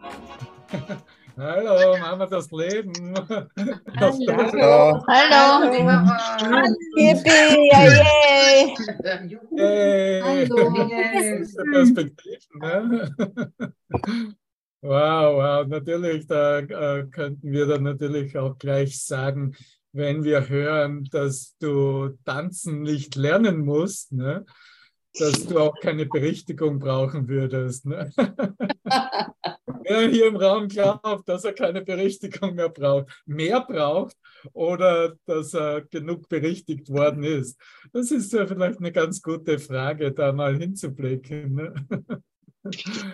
Hallo, machen wir das Leben. Hallo. Hallo. Yippie, yay, Hey. Hallo. Perspektiven, ne? Wow, wow, natürlich, da äh, könnten wir dann natürlich auch gleich sagen, wenn wir hören, dass du tanzen nicht lernen musst, ne? Dass du auch keine Berichtigung brauchen würdest. Ne? Wer hier im Raum glaubt, dass er keine Berichtigung mehr braucht, mehr braucht oder dass er genug berichtigt worden ist. Das ist ja vielleicht eine ganz gute Frage, da mal hinzublicken. Ne?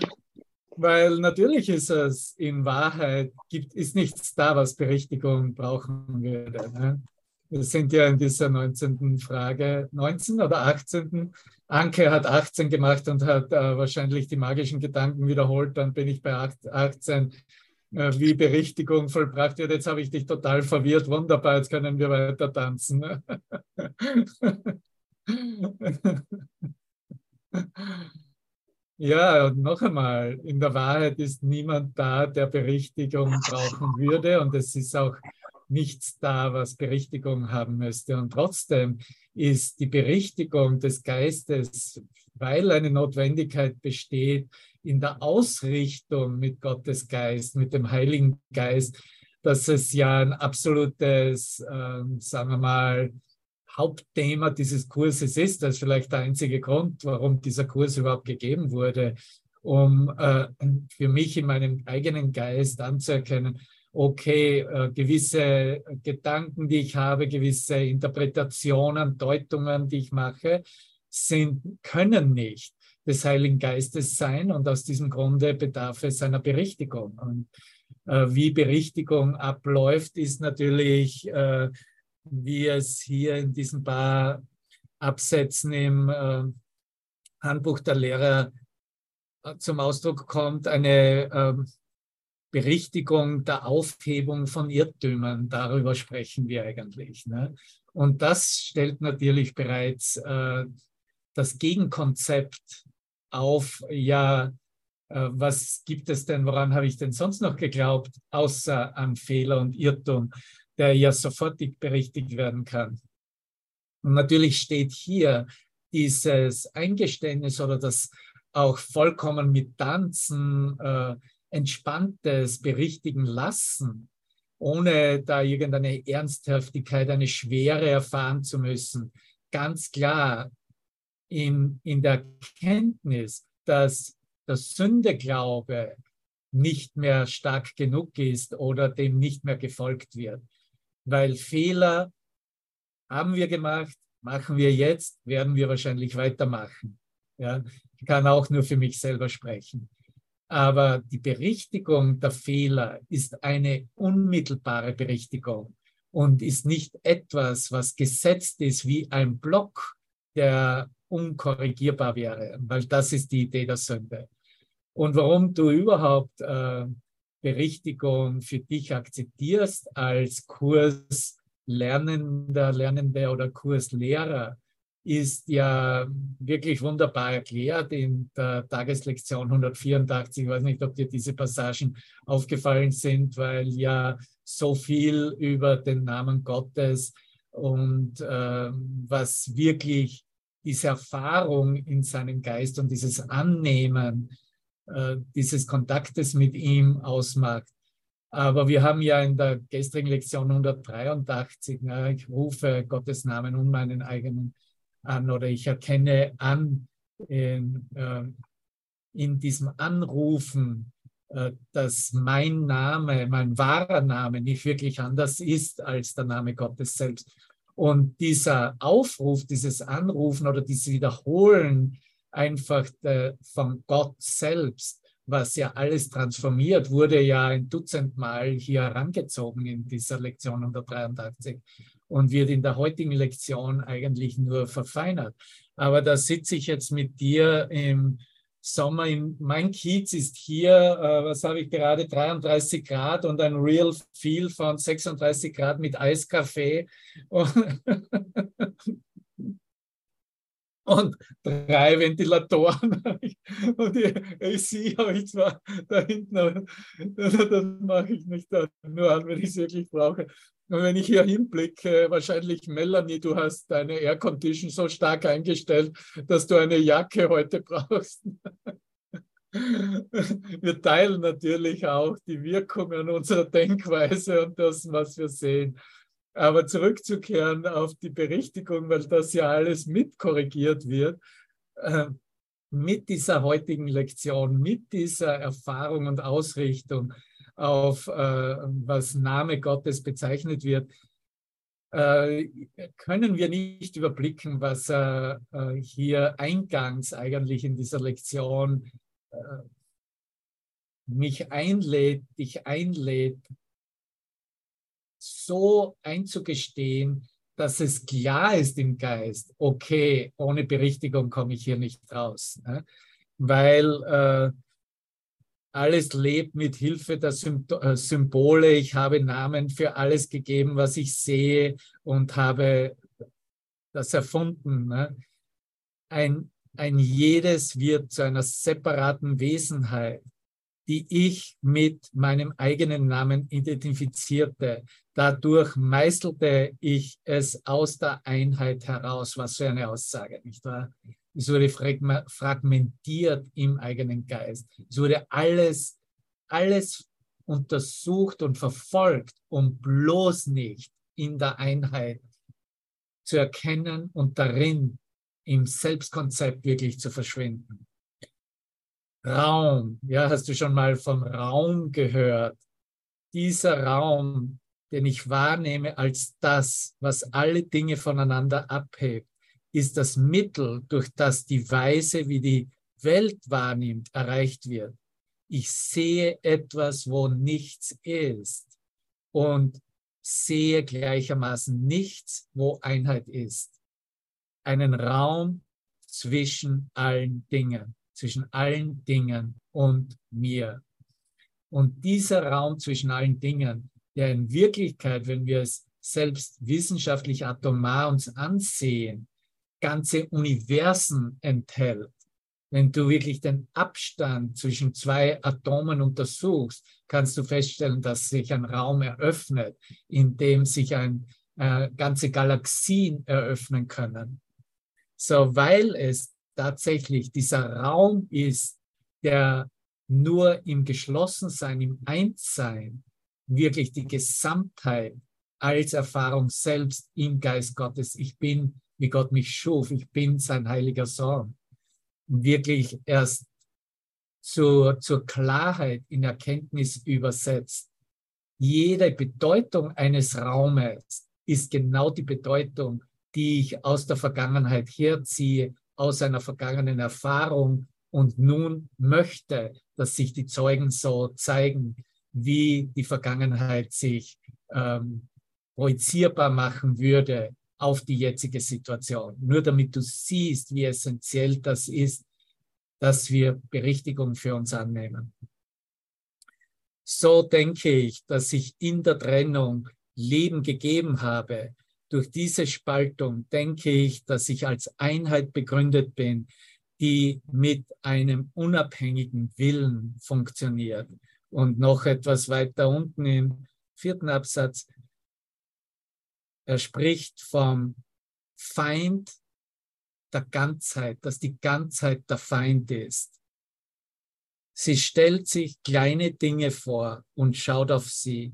Weil natürlich ist es in Wahrheit, gibt, ist nichts da, was Berichtigung brauchen würde. Ne? Wir sind ja in dieser 19. Frage, 19 oder 18. Anke hat 18 gemacht und hat äh, wahrscheinlich die magischen Gedanken wiederholt. Dann bin ich bei 18, äh, wie Berichtigung vollbracht wird. Jetzt habe ich dich total verwirrt. Wunderbar, jetzt können wir weiter tanzen. Ja, und noch einmal, in der Wahrheit ist niemand da, der Berichtigung brauchen würde und es ist auch nichts da, was Berichtigung haben müsste. Und trotzdem ist die Berichtigung des Geistes, weil eine Notwendigkeit besteht, in der Ausrichtung mit Gottes Geist, mit dem Heiligen Geist, dass es ja ein absolutes, äh, sagen wir mal, Hauptthema dieses Kurses ist. Das ist vielleicht der einzige Grund, warum dieser Kurs überhaupt gegeben wurde, um äh, für mich in meinem eigenen Geist anzuerkennen, okay, äh, gewisse Gedanken, die ich habe, gewisse Interpretationen, Deutungen, die ich mache, sind, können nicht des Heiligen Geistes sein und aus diesem Grunde bedarf es einer Berichtigung. Und äh, wie Berichtigung abläuft, ist natürlich äh, wie es hier in diesen paar Absätzen im äh, Handbuch der Lehrer äh, zum Ausdruck kommt, eine äh, Berichtigung der Aufhebung von Irrtümern. Darüber sprechen wir eigentlich. Ne? Und das stellt natürlich bereits äh, das Gegenkonzept auf, ja, äh, was gibt es denn, woran habe ich denn sonst noch geglaubt, außer an Fehler und Irrtum? der ja sofortig berichtigt werden kann. Und natürlich steht hier dieses Eingeständnis oder das auch vollkommen mit Tanzen äh, entspanntes Berichtigen lassen, ohne da irgendeine Ernsthaftigkeit, eine Schwere erfahren zu müssen. Ganz klar in, in der Kenntnis, dass der Sündeglaube nicht mehr stark genug ist oder dem nicht mehr gefolgt wird weil Fehler haben wir gemacht, machen wir jetzt, werden wir wahrscheinlich weitermachen. Ja, ich kann auch nur für mich selber sprechen. Aber die Berichtigung der Fehler ist eine unmittelbare Berichtigung und ist nicht etwas, was gesetzt ist wie ein Block, der unkorrigierbar wäre, weil das ist die Idee der Sünde. Und warum du überhaupt äh, Berichtigung für dich akzeptierst als Kurslernender, Lernende oder Kurslehrer, ist ja wirklich wunderbar erklärt in der Tageslektion 184. Ich weiß nicht, ob dir diese Passagen aufgefallen sind, weil ja so viel über den Namen Gottes und äh, was wirklich diese Erfahrung in seinem Geist und dieses Annehmen äh, dieses Kontaktes mit ihm ausmacht. Aber wir haben ja in der gestrigen Lektion 183, na, ich rufe Gottes Namen und meinen eigenen an oder ich erkenne an in, äh, in diesem Anrufen, äh, dass mein Name, mein wahrer Name nicht wirklich anders ist als der Name Gottes selbst. Und dieser Aufruf, dieses Anrufen oder dieses Wiederholen einfach der, äh, von Gott selbst, was ja alles transformiert, wurde ja ein Dutzend Mal hier herangezogen in dieser Lektion 183 und wird in der heutigen Lektion eigentlich nur verfeinert. Aber da sitze ich jetzt mit dir im Sommer. In, mein Kiez ist hier, äh, was habe ich gerade, 33 Grad und ein Real Feel von 36 Grad mit Eiskaffee. und drei Ventilatoren. Und ich, ich sehe euch zwar da hinten, aber das mache ich nicht nur an, wenn ich es wirklich brauche. Und wenn ich hier hinblicke, wahrscheinlich Melanie, du hast deine Air Condition so stark eingestellt, dass du eine Jacke heute brauchst. Wir teilen natürlich auch die Wirkungen unserer Denkweise und das, was wir sehen. Aber zurückzukehren auf die Berichtigung, weil das ja alles mitkorrigiert wird, äh, mit dieser heutigen Lektion, mit dieser Erfahrung und Ausrichtung auf, äh, was Name Gottes bezeichnet wird, äh, können wir nicht überblicken, was er hier eingangs eigentlich in dieser Lektion mich einlädt, dich einlädt, so einzugestehen, dass es klar ist im Geist, okay, ohne Berichtigung komme ich hier nicht raus. Ne? Weil äh, alles lebt mit Hilfe der äh, Symbole. Ich habe Namen für alles gegeben, was ich sehe und habe das erfunden. Ne? Ein, ein jedes wird zu einer separaten Wesenheit die ich mit meinem eigenen Namen identifizierte. Dadurch meißelte ich es aus der Einheit heraus. Was für eine Aussage, nicht wahr? Es wurde fragmentiert im eigenen Geist. Es wurde alles, alles untersucht und verfolgt, um bloß nicht in der Einheit zu erkennen und darin im Selbstkonzept wirklich zu verschwinden. Raum. Ja, hast du schon mal vom Raum gehört? Dieser Raum, den ich wahrnehme als das, was alle Dinge voneinander abhebt, ist das Mittel, durch das die Weise, wie die Welt wahrnimmt, erreicht wird. Ich sehe etwas, wo nichts ist und sehe gleichermaßen nichts, wo Einheit ist. Einen Raum zwischen allen Dingen zwischen allen Dingen und mir. Und dieser Raum zwischen allen Dingen, der in Wirklichkeit, wenn wir es selbst wissenschaftlich atomar uns ansehen, ganze Universen enthält. Wenn du wirklich den Abstand zwischen zwei Atomen untersuchst, kannst du feststellen, dass sich ein Raum eröffnet, in dem sich ein, äh, ganze Galaxien eröffnen können. So, weil es tatsächlich dieser Raum ist, der nur im Geschlossensein, im Einssein wirklich die Gesamtheit als Erfahrung selbst im Geist Gottes. Ich bin, wie Gott mich schuf, ich bin sein heiliger Sohn. Wirklich erst zur, zur Klarheit in Erkenntnis übersetzt. Jede Bedeutung eines Raumes ist genau die Bedeutung, die ich aus der Vergangenheit herziehe aus einer vergangenen Erfahrung und nun möchte, dass sich die Zeugen so zeigen, wie die Vergangenheit sich ähm, projizierbar machen würde auf die jetzige Situation. Nur damit du siehst, wie essentiell das ist, dass wir Berichtigung für uns annehmen. So denke ich, dass ich in der Trennung Leben gegeben habe, durch diese Spaltung denke ich, dass ich als Einheit begründet bin, die mit einem unabhängigen Willen funktioniert. Und noch etwas weiter unten im vierten Absatz, er spricht vom Feind der Ganzheit, dass die Ganzheit der Feind ist. Sie stellt sich kleine Dinge vor und schaut auf sie.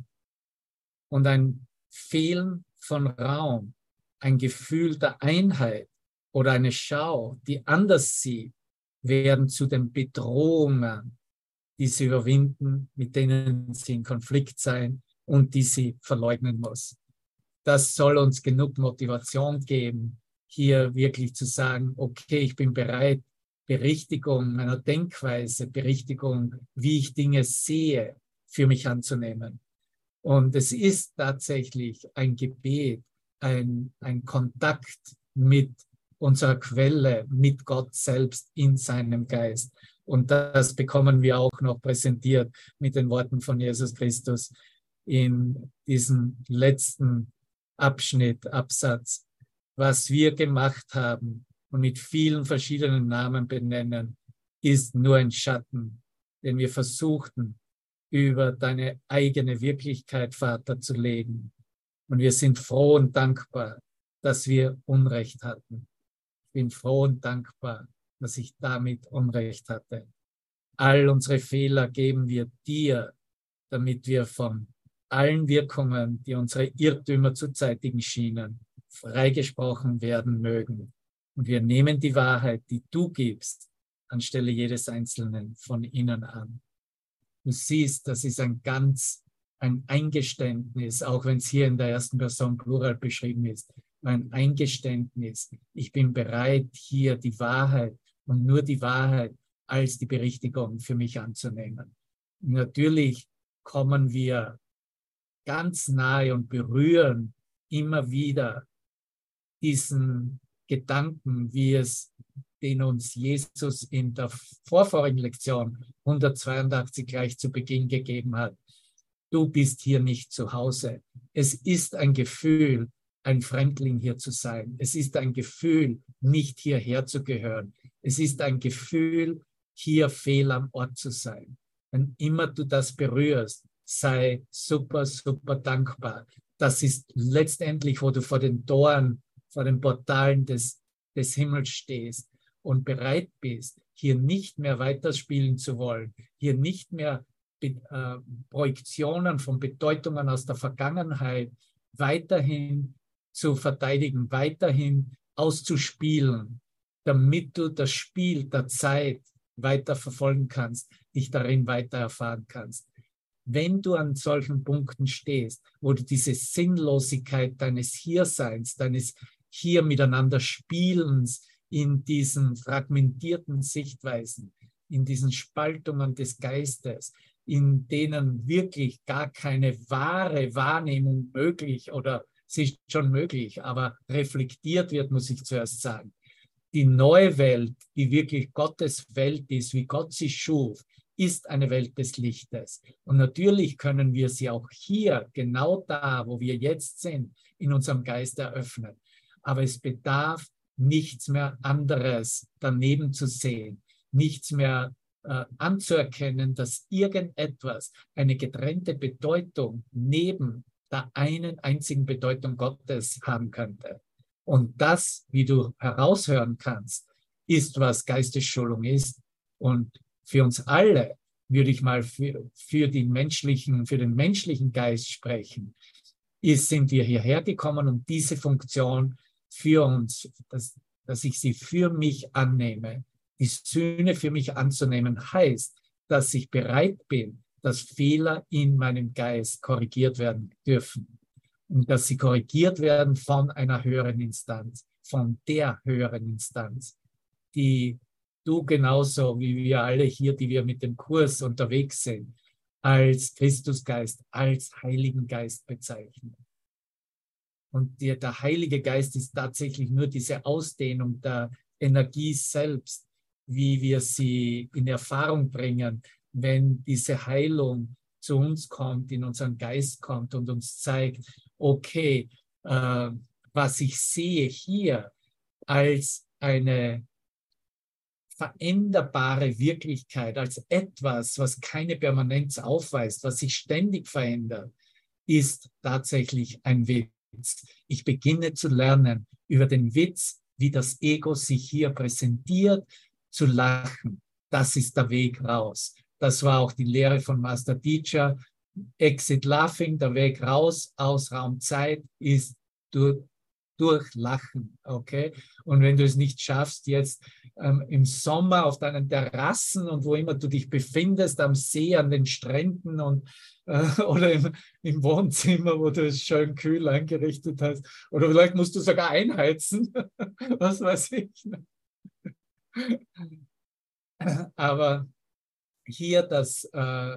Und ein Fehlen von Raum, ein Gefühl der Einheit oder eine Schau, die anders sieht, werden zu den Bedrohungen, die sie überwinden, mit denen sie in Konflikt sein und die sie verleugnen muss. Das soll uns genug Motivation geben, hier wirklich zu sagen, okay, ich bin bereit, Berichtigung meiner Denkweise, Berichtigung, wie ich Dinge sehe, für mich anzunehmen. Und es ist tatsächlich ein Gebet, ein, ein Kontakt mit unserer Quelle, mit Gott selbst in seinem Geist. Und das bekommen wir auch noch präsentiert mit den Worten von Jesus Christus in diesem letzten Abschnitt, Absatz. Was wir gemacht haben, und mit vielen verschiedenen Namen benennen, ist nur ein Schatten, den wir versuchten, über deine eigene Wirklichkeit, Vater, zu legen. Und wir sind froh und dankbar, dass wir Unrecht hatten. Ich bin froh und dankbar, dass ich damit Unrecht hatte. All unsere Fehler geben wir dir, damit wir von allen Wirkungen, die unsere Irrtümer zu zeitigen schienen, freigesprochen werden mögen. Und wir nehmen die Wahrheit, die du gibst, anstelle jedes Einzelnen von ihnen an. Du siehst, das ist ein ganz, ein Eingeständnis, auch wenn es hier in der ersten Person Plural beschrieben ist, ein Eingeständnis. Ich bin bereit, hier die Wahrheit und nur die Wahrheit als die Berichtigung für mich anzunehmen. Natürlich kommen wir ganz nahe und berühren immer wieder diesen Gedanken, wie es den uns Jesus in der vorvorigen Lektion 182 gleich zu Beginn gegeben hat. Du bist hier nicht zu Hause. Es ist ein Gefühl, ein Fremdling hier zu sein. Es ist ein Gefühl, nicht hierher zu gehören. Es ist ein Gefühl, hier fehl am Ort zu sein. Wenn immer du das berührst, sei super, super dankbar. Das ist letztendlich, wo du vor den Toren, vor den Portalen des, des Himmels stehst und bereit bist, hier nicht mehr weiterspielen zu wollen, hier nicht mehr äh, Projektionen von Bedeutungen aus der Vergangenheit weiterhin zu verteidigen, weiterhin auszuspielen, damit du das Spiel der Zeit weiter verfolgen kannst, dich darin weiter erfahren kannst. Wenn du an solchen Punkten stehst, wo du diese Sinnlosigkeit deines Hierseins, deines hier miteinander Spielens in diesen fragmentierten Sichtweisen, in diesen Spaltungen des Geistes, in denen wirklich gar keine wahre Wahrnehmung möglich oder sie ist schon möglich, aber reflektiert wird, muss ich zuerst sagen. Die neue Welt, die wirklich Gottes Welt ist, wie Gott sie schuf, ist eine Welt des Lichtes. Und natürlich können wir sie auch hier, genau da, wo wir jetzt sind, in unserem Geist eröffnen. Aber es bedarf nichts mehr anderes daneben zu sehen, nichts mehr äh, anzuerkennen, dass irgendetwas eine getrennte Bedeutung neben der einen einzigen Bedeutung Gottes haben könnte. Und das, wie du heraushören kannst, ist, was Geistesschulung ist. Und für uns alle würde ich mal für, für, den menschlichen, für den menschlichen Geist sprechen, ist, sind wir hierher gekommen, um diese Funktion für uns, dass, dass ich sie für mich annehme. Die Sühne für mich anzunehmen heißt, dass ich bereit bin, dass Fehler in meinem Geist korrigiert werden dürfen und dass sie korrigiert werden von einer höheren Instanz, von der höheren Instanz, die du genauso wie wir alle hier, die wir mit dem Kurs unterwegs sind, als Christusgeist, als Heiligen Geist bezeichnen. Und der, der Heilige Geist ist tatsächlich nur diese Ausdehnung der Energie selbst, wie wir sie in Erfahrung bringen, wenn diese Heilung zu uns kommt, in unseren Geist kommt und uns zeigt, okay, äh, was ich sehe hier als eine veränderbare Wirklichkeit, als etwas, was keine Permanenz aufweist, was sich ständig verändert, ist tatsächlich ein Witz. Ich beginne zu lernen über den Witz, wie das Ego sich hier präsentiert, zu lachen. Das ist der Weg raus. Das war auch die Lehre von Master Teacher. Exit Laughing, der Weg raus aus Raumzeit ist durch, durch Lachen. Okay? Und wenn du es nicht schaffst, jetzt ähm, im Sommer auf deinen Terrassen und wo immer du dich befindest, am See, an den Stränden und äh, oder im, im, Wohnzimmer, wo du es schön kühl eingerichtet hast. Oder vielleicht musst du sogar einheizen. Was weiß ich. Aber hier das äh,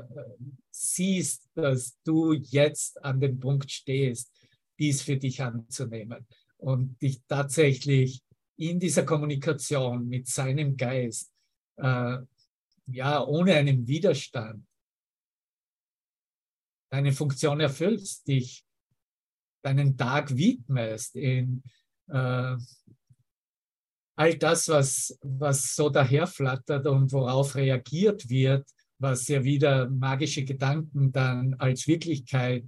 siehst, dass du jetzt an dem Punkt stehst, dies für dich anzunehmen und dich tatsächlich in dieser Kommunikation mit seinem Geist, äh, ja, ohne einen Widerstand, deine Funktion erfüllst, dich deinen Tag widmest in äh, all das, was, was so daherflattert und worauf reagiert wird, was ja wieder magische Gedanken dann als Wirklichkeit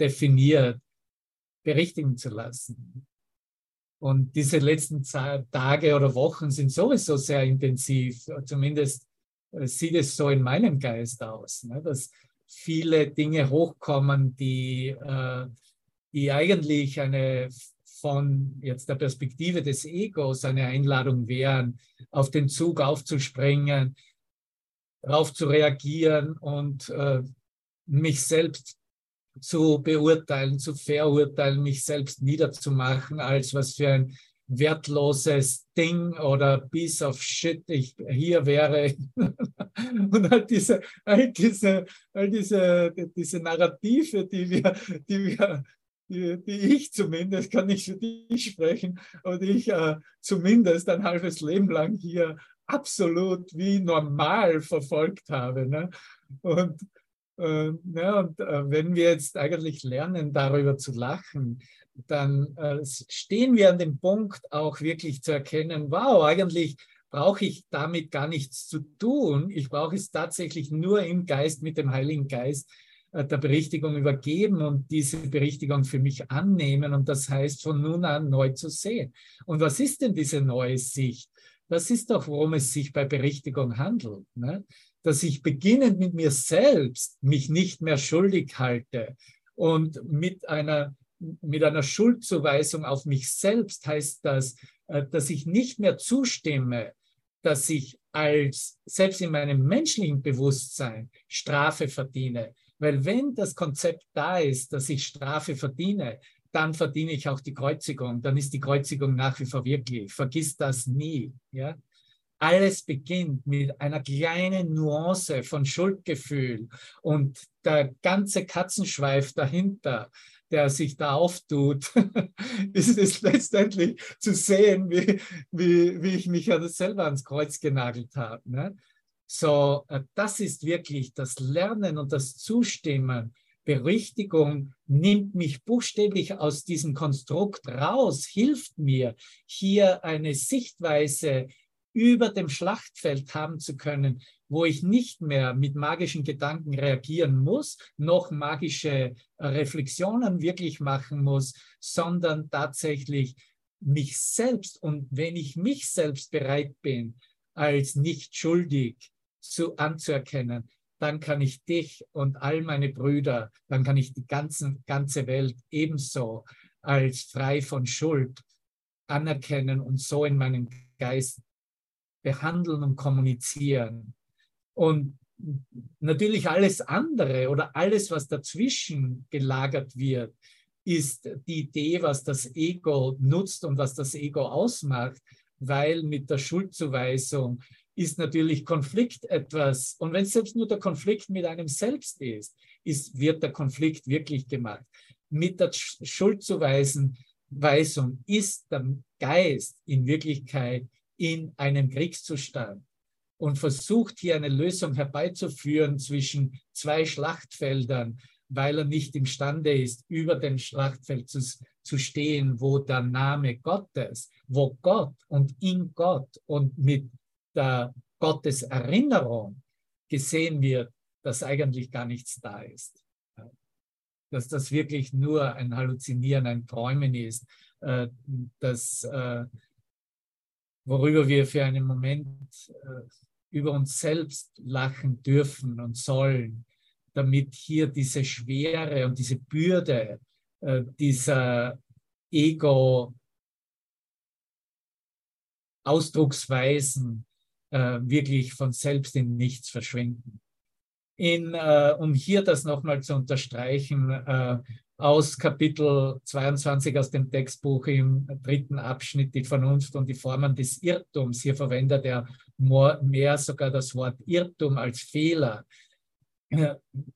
definiert, berichtigen zu lassen. Und diese letzten Tage oder Wochen sind sowieso sehr intensiv. Zumindest äh, sieht es so in meinem Geist aus, ne? dass viele Dinge hochkommen, die, äh, die eigentlich eine von jetzt der Perspektive des Egos eine Einladung wären, auf den Zug aufzuspringen, darauf zu reagieren und äh, mich selbst zu beurteilen, zu verurteilen, mich selbst niederzumachen, als was für ein wertloses Ding oder piece of shit ich hier wäre. und all diese, all diese, all diese, diese Narrative, die wir, die wir, die, die ich zumindest, kann nicht für dich sprechen, und ich äh, zumindest ein halbes Leben lang hier absolut wie normal verfolgt habe. Ne? Und ja, und äh, wenn wir jetzt eigentlich lernen, darüber zu lachen, dann äh, stehen wir an dem Punkt, auch wirklich zu erkennen, wow, eigentlich brauche ich damit gar nichts zu tun. Ich brauche es tatsächlich nur im Geist, mit dem Heiligen Geist äh, der Berichtigung übergeben und diese Berichtigung für mich annehmen. Und das heißt, von nun an neu zu sehen. Und was ist denn diese neue Sicht? Das ist doch, worum es sich bei Berichtigung handelt. Ne? Dass ich beginnend mit mir selbst mich nicht mehr schuldig halte und mit einer, mit einer Schuldzuweisung auf mich selbst heißt das, äh, dass ich nicht mehr zustimme, dass ich als, selbst in meinem menschlichen Bewusstsein Strafe verdiene. Weil wenn das Konzept da ist, dass ich Strafe verdiene, dann verdiene ich auch die Kreuzigung. Dann ist die Kreuzigung nach wie vor wirklich. Vergiss das nie. Ja? Alles beginnt mit einer kleinen Nuance von Schuldgefühl und der ganze Katzenschweif dahinter, der sich da auftut, ist es letztendlich zu sehen, wie, wie, wie ich mich ja selber ans Kreuz genagelt habe. Ne? So, äh, das ist wirklich das Lernen und das Zustimmen. Berichtigung nimmt mich buchstäblich aus diesem Konstrukt raus, hilft mir, hier eine Sichtweise über dem Schlachtfeld haben zu können, wo ich nicht mehr mit magischen Gedanken reagieren muss, noch magische Reflexionen wirklich machen muss, sondern tatsächlich mich selbst und wenn ich mich selbst bereit bin, als nicht schuldig zu, anzuerkennen, dann kann ich dich und all meine Brüder, dann kann ich die ganzen, ganze Welt ebenso als frei von Schuld anerkennen und so in meinem Geist behandeln und kommunizieren. Und natürlich alles andere oder alles, was dazwischen gelagert wird, ist die Idee, was das Ego nutzt und was das Ego ausmacht, weil mit der Schuldzuweisung ist natürlich Konflikt etwas, und wenn es selbst nur der Konflikt mit einem selbst ist, ist wird der Konflikt wirklich gemacht. Mit der Schuldzuweisung ist der Geist in Wirklichkeit in einem Kriegszustand und versucht hier eine Lösung herbeizuführen zwischen zwei Schlachtfeldern, weil er nicht imstande ist, über dem Schlachtfeld zu, zu stehen, wo der Name Gottes, wo Gott und in Gott und mit der Gotteserinnerung gesehen wird, dass eigentlich gar nichts da ist. Dass das wirklich nur ein Halluzinieren, ein Träumen ist, äh, dass äh, worüber wir für einen Moment äh, über uns selbst lachen dürfen und sollen, damit hier diese Schwere und diese Bürde äh, dieser Ego-Ausdrucksweisen äh, wirklich von selbst in nichts verschwinden. In, um hier das nochmal zu unterstreichen, aus Kapitel 22 aus dem Textbuch im dritten Abschnitt die Vernunft und die Formen des Irrtums. Hier verwendet er mehr sogar das Wort Irrtum als Fehler.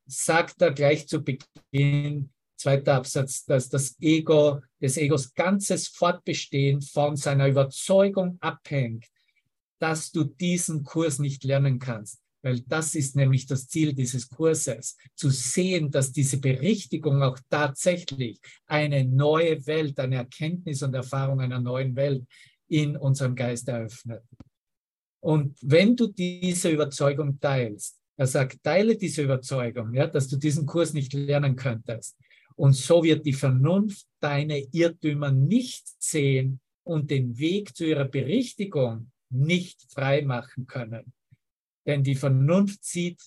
Sagt er gleich zu Beginn, zweiter Absatz, dass das Ego, des Egos ganzes Fortbestehen von seiner Überzeugung abhängt, dass du diesen Kurs nicht lernen kannst weil das ist nämlich das Ziel dieses Kurses, zu sehen, dass diese Berichtigung auch tatsächlich eine neue Welt, eine Erkenntnis und Erfahrung einer neuen Welt in unserem Geist eröffnet. Und wenn du diese Überzeugung teilst, er sagt, teile diese Überzeugung, ja, dass du diesen Kurs nicht lernen könntest. Und so wird die Vernunft deine Irrtümer nicht sehen und den Weg zu ihrer Berichtigung nicht frei machen können. Denn die Vernunft sieht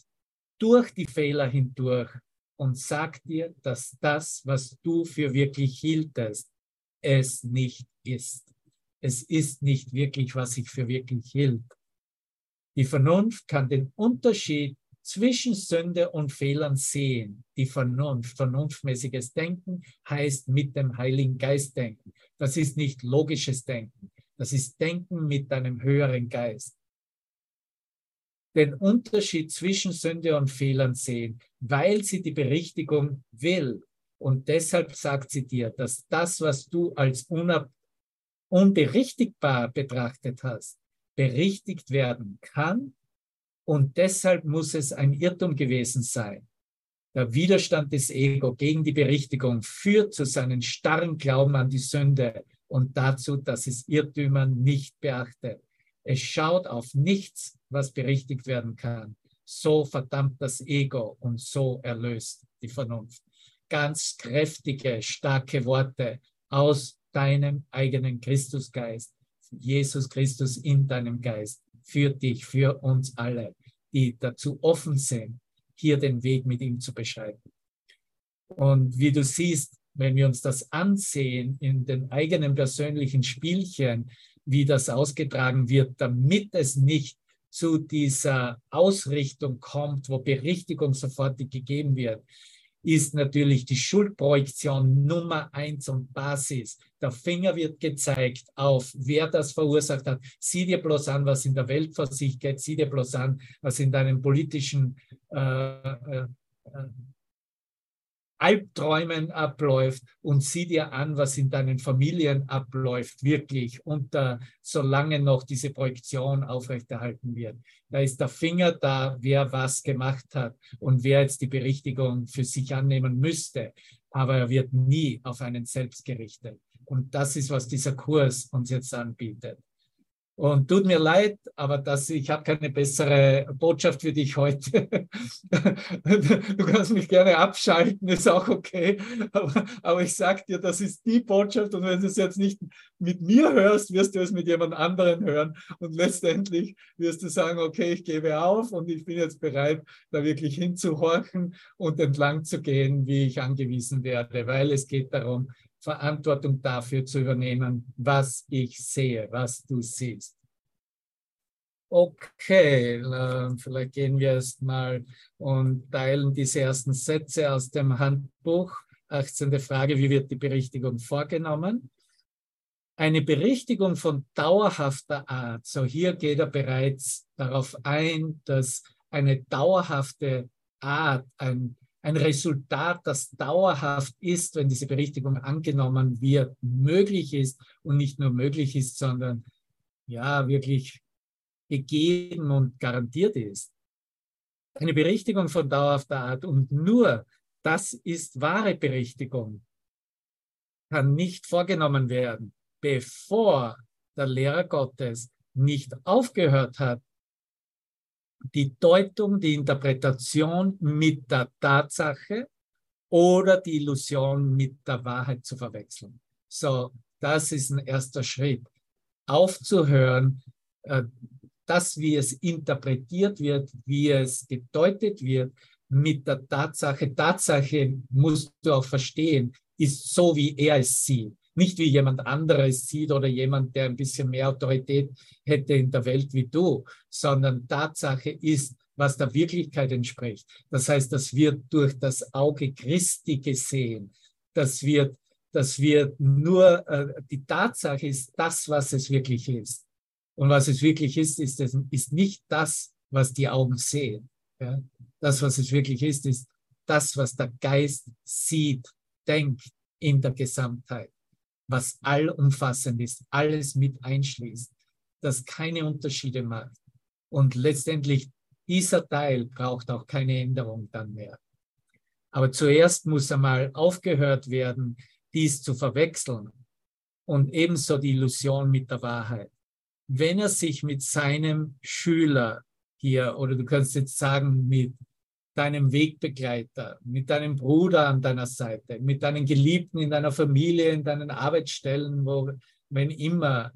durch die Fehler hindurch und sagt dir, dass das, was du für wirklich hieltest, es nicht ist. Es ist nicht wirklich, was ich für wirklich hielt. Die Vernunft kann den Unterschied zwischen Sünde und Fehlern sehen. Die Vernunft, vernunftmäßiges Denken heißt mit dem Heiligen Geist denken. Das ist nicht logisches Denken. Das ist Denken mit einem höheren Geist. Den Unterschied zwischen Sünde und Fehlern sehen, weil sie die Berichtigung will. Und deshalb sagt sie dir, dass das, was du als unberichtigbar betrachtet hast, berichtigt werden kann und deshalb muss es ein Irrtum gewesen sein. Der Widerstand des Ego gegen die Berichtigung führt zu seinem starren Glauben an die Sünde und dazu, dass es Irrtümer nicht beachtet. Es schaut auf nichts, was berichtigt werden kann. So verdammt das Ego und so erlöst die Vernunft. Ganz kräftige, starke Worte aus deinem eigenen Christusgeist. Jesus Christus in deinem Geist für dich, für uns alle, die dazu offen sind, hier den Weg mit ihm zu beschreiten. Und wie du siehst, wenn wir uns das ansehen in den eigenen persönlichen Spielchen, wie das ausgetragen wird, damit es nicht zu dieser Ausrichtung kommt, wo Berichtigung sofort gegeben wird, ist natürlich die Schuldprojektion Nummer eins und Basis. Der Finger wird gezeigt auf, wer das verursacht hat. Sieh dir bloß an, was in der Welt vor sich geht. Sieh dir bloß an, was in deinen politischen äh, äh, äh Albträumen abläuft und sieh dir an, was in deinen Familien abläuft, wirklich, und uh, solange noch diese Projektion aufrechterhalten wird. Da ist der Finger da, wer was gemacht hat und wer jetzt die Berichtigung für sich annehmen müsste, aber er wird nie auf einen selbst gerichtet. Und das ist, was dieser Kurs uns jetzt anbietet. Und tut mir leid, aber das, ich habe keine bessere Botschaft für dich heute. du kannst mich gerne abschalten, ist auch okay. Aber, aber ich sage dir, das ist die Botschaft. Und wenn du es jetzt nicht mit mir hörst, wirst du es mit jemand anderem hören. Und letztendlich wirst du sagen, okay, ich gebe auf und ich bin jetzt bereit, da wirklich hinzuhorchen und entlang zu gehen, wie ich angewiesen werde. Weil es geht darum, Verantwortung dafür zu übernehmen, was ich sehe, was du siehst. Okay, vielleicht gehen wir erst mal und teilen diese ersten Sätze aus dem Handbuch. 18. Frage, wie wird die Berichtigung vorgenommen? Eine Berichtigung von dauerhafter Art, so hier geht er bereits darauf ein, dass eine dauerhafte Art, ein ein Resultat, das dauerhaft ist, wenn diese Berichtigung angenommen wird, möglich ist und nicht nur möglich ist, sondern ja, wirklich gegeben und garantiert ist. Eine Berichtigung von dauerhafter Art und nur das ist wahre Berichtigung, kann nicht vorgenommen werden, bevor der Lehrer Gottes nicht aufgehört hat, die Deutung, die Interpretation mit der Tatsache oder die Illusion mit der Wahrheit zu verwechseln. So, das ist ein erster Schritt. Aufzuhören, äh, das, wie es interpretiert wird, wie es gedeutet wird, mit der Tatsache. Tatsache musst du auch verstehen, ist so, wie er es sieht nicht wie jemand anderes sieht oder jemand, der ein bisschen mehr Autorität hätte in der Welt wie du, sondern Tatsache ist, was der Wirklichkeit entspricht. Das heißt, das wird durch das Auge Christi gesehen. Das wird, das wird nur, äh, die Tatsache ist das, was es wirklich ist. Und was es wirklich ist, ist, es, ist nicht das, was die Augen sehen. Ja? Das, was es wirklich ist, ist das, was der Geist sieht, denkt in der Gesamtheit was allumfassend ist, alles mit einschließt, das keine Unterschiede macht. Und letztendlich dieser Teil braucht auch keine Änderung dann mehr. Aber zuerst muss einmal aufgehört werden, dies zu verwechseln. und ebenso die Illusion mit der Wahrheit. Wenn er sich mit seinem Schüler hier, oder du kannst jetzt sagen, mit deinem Wegbegleiter, mit deinem Bruder an deiner Seite, mit deinen Geliebten in deiner Familie, in deinen Arbeitsstellen, wo, wenn immer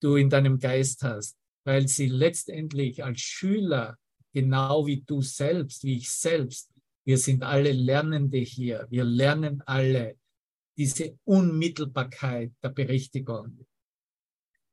du in deinem Geist hast, weil sie letztendlich als Schüler, genau wie du selbst, wie ich selbst, wir sind alle Lernende hier, wir lernen alle diese Unmittelbarkeit der Berichtigung.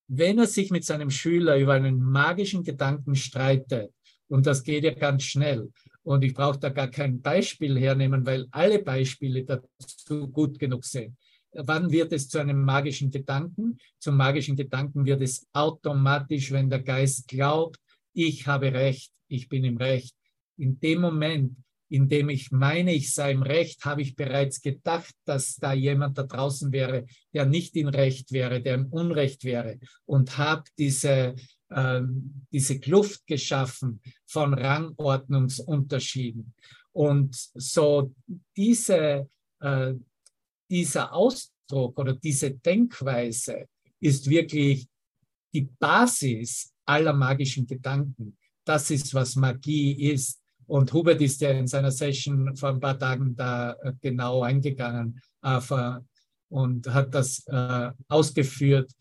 Wenn er sich mit seinem Schüler über einen magischen Gedanken streitet, und das geht ja ganz schnell, und ich brauche da gar kein Beispiel hernehmen, weil alle Beispiele dazu gut genug sind. Wann wird es zu einem magischen Gedanken? Zum magischen Gedanken wird es automatisch, wenn der Geist glaubt, ich habe Recht, ich bin im Recht. In dem Moment, indem ich meine, ich sei im Recht, habe ich bereits gedacht, dass da jemand da draußen wäre, der nicht im Recht wäre, der im Unrecht wäre und habe diese, diese Kluft geschaffen von Rangordnungsunterschieden. Und so diese, äh, dieser Ausdruck oder diese Denkweise ist wirklich die Basis aller magischen Gedanken. Das ist, was Magie ist. Und Hubert ist ja in seiner Session vor ein paar Tagen da äh, genau eingegangen äh, und hat das ausgeführt,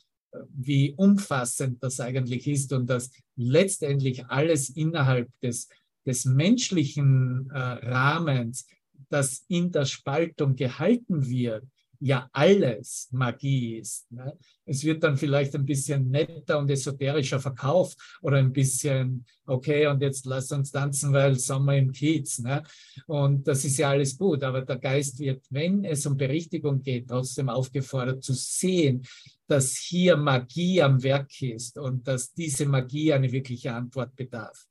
wie umfassend das eigentlich ist und dass letztendlich alles innerhalb des, des menschlichen Rahmens, das in der Spaltung gehalten wird, ja alles Magie ist. Ne? Es wird dann vielleicht ein bisschen netter und esoterischer verkauft oder ein bisschen, okay, und jetzt lass uns tanzen, weil Sommer im Kiez. Ne? Und das ist ja alles gut, aber der Geist wird, wenn es um Berichtigung geht, trotzdem aufgefordert zu sehen, dass hier Magie am Werk ist und dass diese Magie eine wirkliche Antwort bedarf.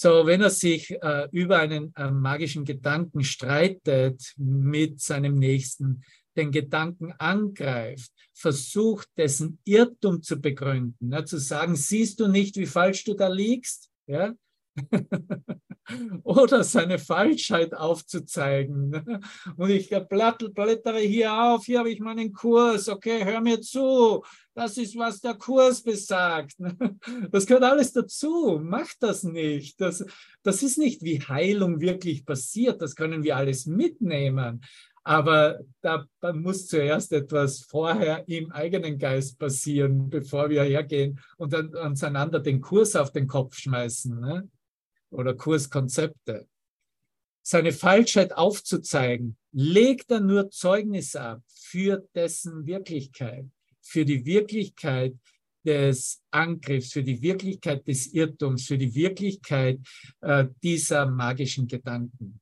So, wenn er sich äh, über einen äh, magischen Gedanken streitet mit seinem Nächsten, den Gedanken angreift, versucht, dessen Irrtum zu begründen, ja, zu sagen, siehst du nicht, wie falsch du da liegst? Ja? oder seine Falschheit aufzuzeigen. Und ich blättere hier auf, hier habe ich meinen Kurs, okay, hör mir zu, das ist, was der Kurs besagt. Das gehört alles dazu, mach das nicht. Das, das ist nicht, wie Heilung wirklich passiert, das können wir alles mitnehmen. Aber da muss zuerst etwas vorher im eigenen Geist passieren, bevor wir hergehen und dann uns einander den Kurs auf den Kopf schmeißen. Ne? Oder Kurskonzepte. Seine Falschheit aufzuzeigen, legt er nur Zeugnis ab für dessen Wirklichkeit, für die Wirklichkeit des Angriffs, für die Wirklichkeit des Irrtums, für die Wirklichkeit äh, dieser magischen Gedanken.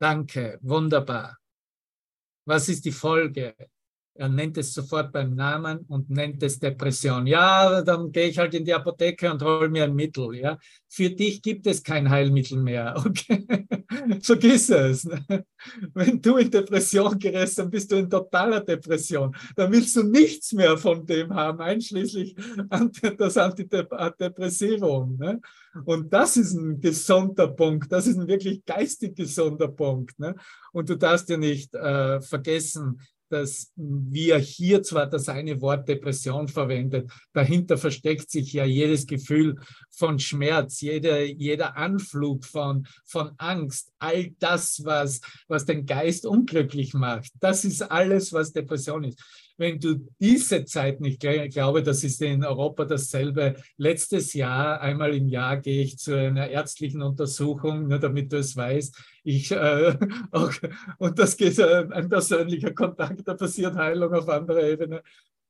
Danke, wunderbar. Was ist die Folge? Er nennt es sofort beim Namen und nennt es Depression. Ja, dann gehe ich halt in die Apotheke und hole mir ein Mittel. Ja, für dich gibt es kein Heilmittel mehr. Okay, vergiss es. Wenn du in Depression gerätst, dann bist du in totaler Depression. Dann willst du nichts mehr von dem haben, einschließlich das Antidepressivum. Ne? Und das ist ein gesunder Punkt. Das ist ein wirklich geistig gesunder Punkt. Ne? Und du darfst ja nicht äh, vergessen, dass wir hier zwar das eine Wort Depression verwendet, dahinter versteckt sich ja jedes Gefühl von Schmerz, jeder, jeder Anflug von, von Angst, all das, was, was den Geist unglücklich macht. Das ist alles, was Depression ist wenn du diese Zeit nicht, ich glaube, das ist in Europa dasselbe. Letztes Jahr, einmal im Jahr, gehe ich zu einer ärztlichen Untersuchung, nur damit du es weißt. Ich, äh, auch, und das geht äh, ein persönlicher Kontakt, da passiert Heilung auf anderer Ebene.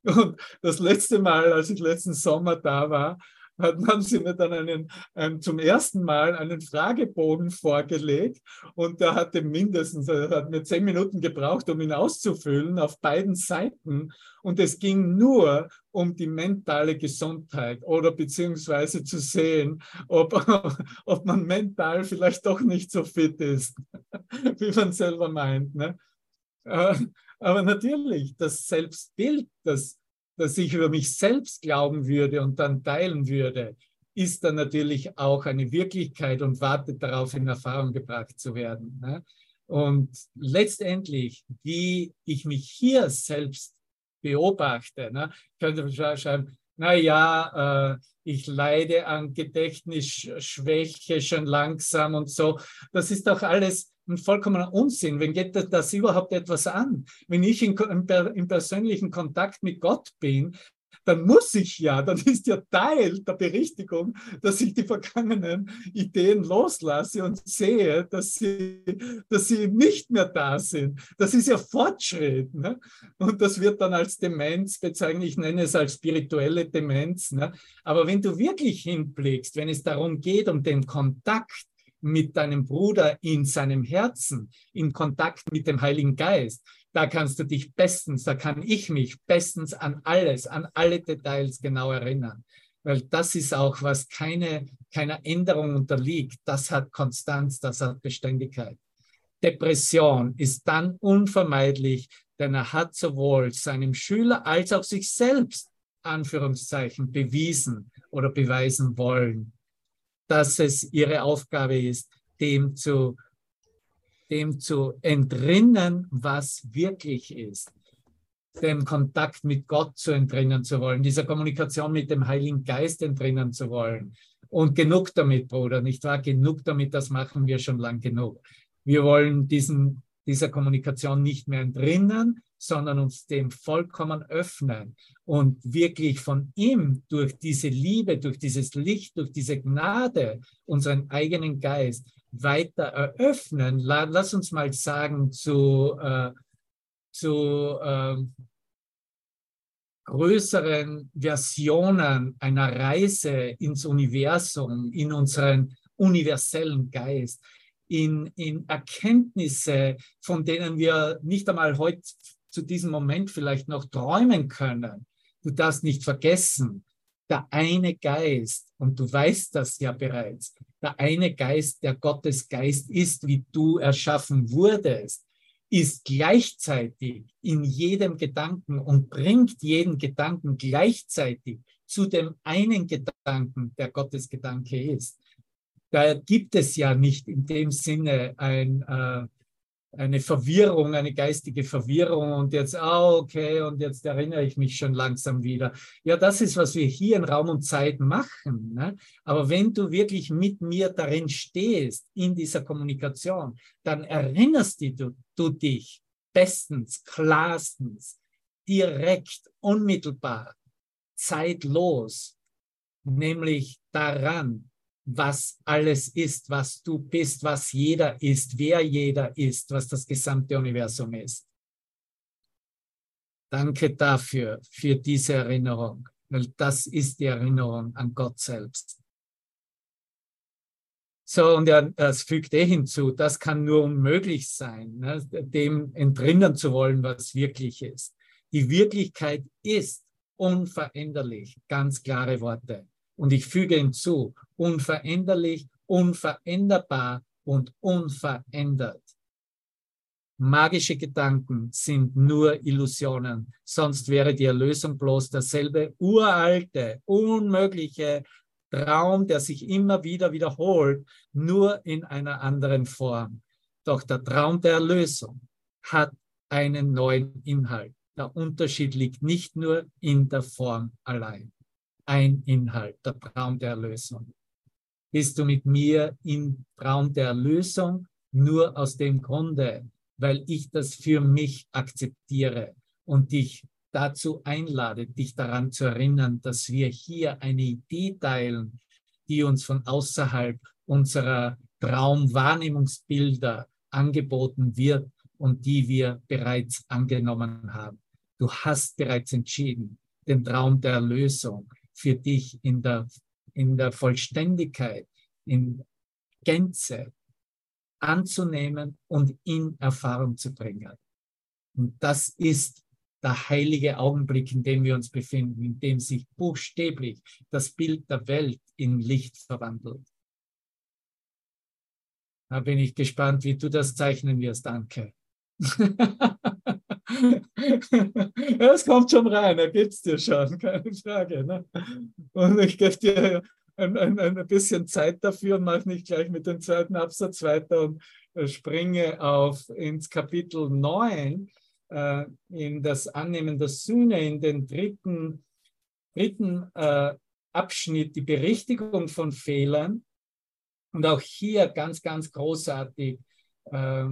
Und das letzte Mal, als ich letzten Sommer da war, haben sie mir dann einen, einen, zum ersten Mal einen Fragebogen vorgelegt und der hatte mindestens, er hat mir zehn Minuten gebraucht, um ihn auszufüllen auf beiden Seiten und es ging nur um die mentale Gesundheit oder beziehungsweise zu sehen, ob, ob man mental vielleicht doch nicht so fit ist, wie man selber meint. Ne? Äh, aber natürlich, das Selbstbild, das dass ich über mich selbst glauben würde und dann teilen würde, ist dann natürlich auch eine Wirklichkeit und wartet darauf, in Erfahrung gebracht zu werden. Ne? Und letztendlich, wie ich mich hier selbst beobachte, ne, könnte man schreiben, naja, äh, ich leide an Gedächtnisschwäche schon langsam und so. Das ist doch alles ein vollkommener Unsinn. Wenn geht das, das überhaupt etwas an? Wenn ich in, in, in persönlichen Kontakt mit Gott bin, dann muss ich ja, dann ist ja Teil der Berichtigung, dass ich die vergangenen Ideen loslasse und sehe, dass sie, dass sie nicht mehr da sind. Das ist ja Fortschritt. Ne? Und das wird dann als Demenz bezeichnet. Ich nenne es als spirituelle Demenz. Ne? Aber wenn du wirklich hinblickst, wenn es darum geht, um den Kontakt mit deinem Bruder in seinem Herzen, in Kontakt mit dem Heiligen Geist, da kannst du dich bestens, da kann ich mich bestens an alles, an alle Details genau erinnern. Weil das ist auch, was keine, keiner Änderung unterliegt. Das hat Konstanz, das hat Beständigkeit. Depression ist dann unvermeidlich, denn er hat sowohl seinem Schüler als auch sich selbst, Anführungszeichen, bewiesen oder beweisen wollen, dass es ihre Aufgabe ist, dem zu dem zu entrinnen, was wirklich ist, dem Kontakt mit Gott zu entrinnen zu wollen, dieser Kommunikation mit dem Heiligen Geist entrinnen zu wollen. Und genug damit, Bruder, nicht wahr? Genug damit, das machen wir schon lang genug. Wir wollen diesen, dieser Kommunikation nicht mehr entrinnen, sondern uns dem vollkommen öffnen und wirklich von ihm durch diese Liebe, durch dieses Licht, durch diese Gnade unseren eigenen Geist weiter eröffnen, lass uns mal sagen, zu, äh, zu äh, größeren Versionen einer Reise ins Universum, in unseren universellen Geist, in, in Erkenntnisse, von denen wir nicht einmal heute zu diesem Moment vielleicht noch träumen können. Du darfst nicht vergessen, der eine Geist, und du weißt das ja bereits, der eine Geist, der Gottes Geist ist, wie du erschaffen wurdest, ist gleichzeitig in jedem Gedanken und bringt jeden Gedanken gleichzeitig zu dem einen Gedanken, der Gottes Gedanke ist. Da gibt es ja nicht in dem Sinne ein, äh, eine Verwirrung, eine geistige Verwirrung und jetzt, ah, okay, und jetzt erinnere ich mich schon langsam wieder. Ja, das ist, was wir hier in Raum und Zeit machen. Ne? Aber wenn du wirklich mit mir darin stehst, in dieser Kommunikation, dann erinnerst du, du dich bestens, klarstens, direkt, unmittelbar, zeitlos, nämlich daran, was alles ist, was du bist, was jeder ist, wer jeder ist, was das gesamte Universum ist. Danke dafür, für diese Erinnerung, weil das ist die Erinnerung an Gott selbst. So, und er, es fügt eh hinzu, das kann nur unmöglich sein, ne, dem entrinnen zu wollen, was wirklich ist. Die Wirklichkeit ist unveränderlich, ganz klare Worte. Und ich füge hinzu, unveränderlich, unveränderbar und unverändert. Magische Gedanken sind nur Illusionen, sonst wäre die Erlösung bloß derselbe uralte, unmögliche Traum, der sich immer wieder wiederholt, nur in einer anderen Form. Doch der Traum der Erlösung hat einen neuen Inhalt. Der Unterschied liegt nicht nur in der Form allein ein Inhalt, der Traum der Erlösung. Bist du mit mir im Traum der Erlösung nur aus dem Grunde, weil ich das für mich akzeptiere und dich dazu einlade, dich daran zu erinnern, dass wir hier eine Idee teilen, die uns von außerhalb unserer Traumwahrnehmungsbilder angeboten wird und die wir bereits angenommen haben. Du hast bereits entschieden, den Traum der Erlösung für dich in der, in der Vollständigkeit, in Gänze anzunehmen und in Erfahrung zu bringen. Und das ist der heilige Augenblick, in dem wir uns befinden, in dem sich buchstäblich das Bild der Welt in Licht verwandelt. Da bin ich gespannt, wie du das zeichnen wirst, Danke. Es kommt schon rein, er gibt es dir schon, keine Frage. Ne? Und ich gebe dir ein, ein, ein bisschen Zeit dafür und mache nicht gleich mit dem zweiten Absatz weiter und äh, springe auf ins Kapitel 9, äh, in das Annehmen der Sühne, in den dritten, dritten äh, Abschnitt, die Berichtigung von Fehlern. Und auch hier ganz, ganz großartig äh,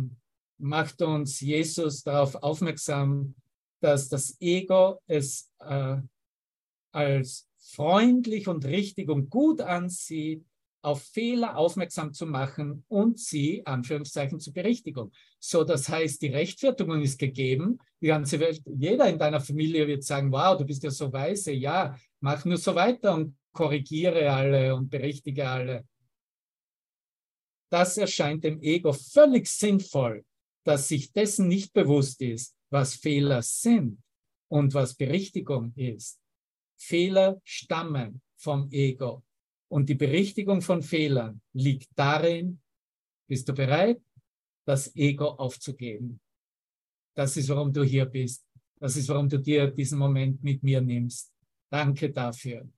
macht uns Jesus darauf aufmerksam, dass das Ego es äh, als freundlich und richtig und gut ansieht, auf Fehler aufmerksam zu machen und sie, Anführungszeichen, zur Berichtigung. So, das heißt, die Rechtfertigung ist gegeben. Die ganze Welt, jeder in deiner Familie wird sagen, wow, du bist ja so weise. Ja, mach nur so weiter und korrigiere alle und berichtige alle. Das erscheint dem Ego völlig sinnvoll, dass sich dessen nicht bewusst ist, was Fehler sind und was Berichtigung ist. Fehler stammen vom Ego. Und die Berichtigung von Fehlern liegt darin, bist du bereit, das Ego aufzugeben. Das ist, warum du hier bist. Das ist, warum du dir diesen Moment mit mir nimmst. Danke dafür.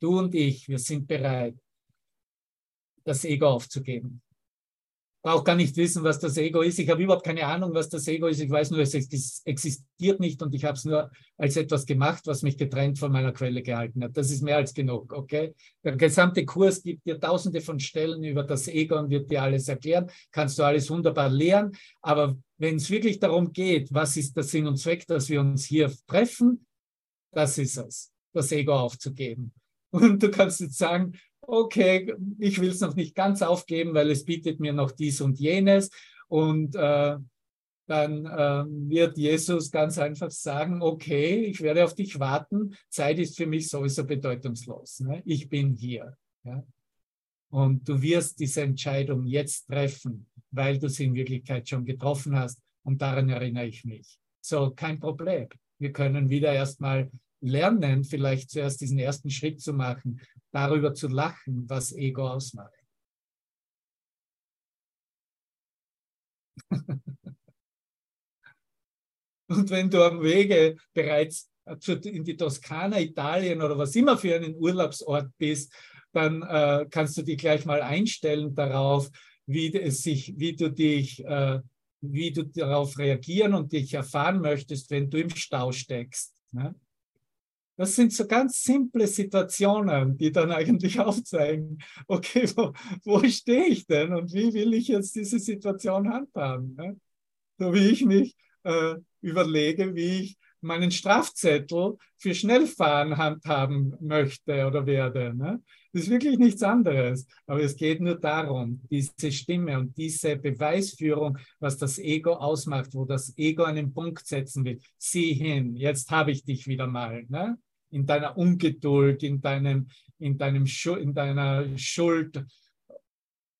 Du und ich, wir sind bereit, das Ego aufzugeben brauche gar nicht wissen, was das Ego ist. Ich habe überhaupt keine Ahnung, was das Ego ist. Ich weiß nur, es existiert nicht und ich habe es nur als etwas gemacht, was mich getrennt von meiner Quelle gehalten hat. Das ist mehr als genug, okay? Der gesamte Kurs gibt dir tausende von Stellen über das Ego und wird dir alles erklären. Kannst du alles wunderbar lernen. Aber wenn es wirklich darum geht, was ist der Sinn und Zweck, dass wir uns hier treffen, das ist es, das Ego aufzugeben. Und du kannst jetzt sagen, okay, ich will es noch nicht ganz aufgeben, weil es bietet mir noch dies und jenes. Und äh, dann äh, wird Jesus ganz einfach sagen, okay, ich werde auf dich warten. Zeit ist für mich sowieso bedeutungslos. Ne? Ich bin hier. Ja? Und du wirst diese Entscheidung jetzt treffen, weil du sie in Wirklichkeit schon getroffen hast. Und daran erinnere ich mich. So, kein Problem. Wir können wieder erstmal lernen, vielleicht zuerst diesen ersten Schritt zu machen, darüber zu lachen, was Ego ausmacht. Und wenn du am Wege bereits in die Toskana, Italien oder was immer für einen Urlaubsort bist, dann äh, kannst du dich gleich mal einstellen darauf, wie, es sich, wie du dich, äh, wie du darauf reagieren und dich erfahren möchtest, wenn du im Stau steckst. Ne? Das sind so ganz simple Situationen, die dann eigentlich aufzeigen, okay, wo, wo stehe ich denn und wie will ich jetzt diese Situation handhaben? Ne? So wie ich mich äh, überlege, wie ich meinen Strafzettel für Schnellfahren handhaben möchte oder werde. Ne? Das ist wirklich nichts anderes. Aber es geht nur darum, diese Stimme und diese Beweisführung, was das Ego ausmacht, wo das Ego einen Punkt setzen will. Sieh hin, jetzt habe ich dich wieder mal. Ne? In deiner Ungeduld, in deinem, in deinem in deiner Schuld,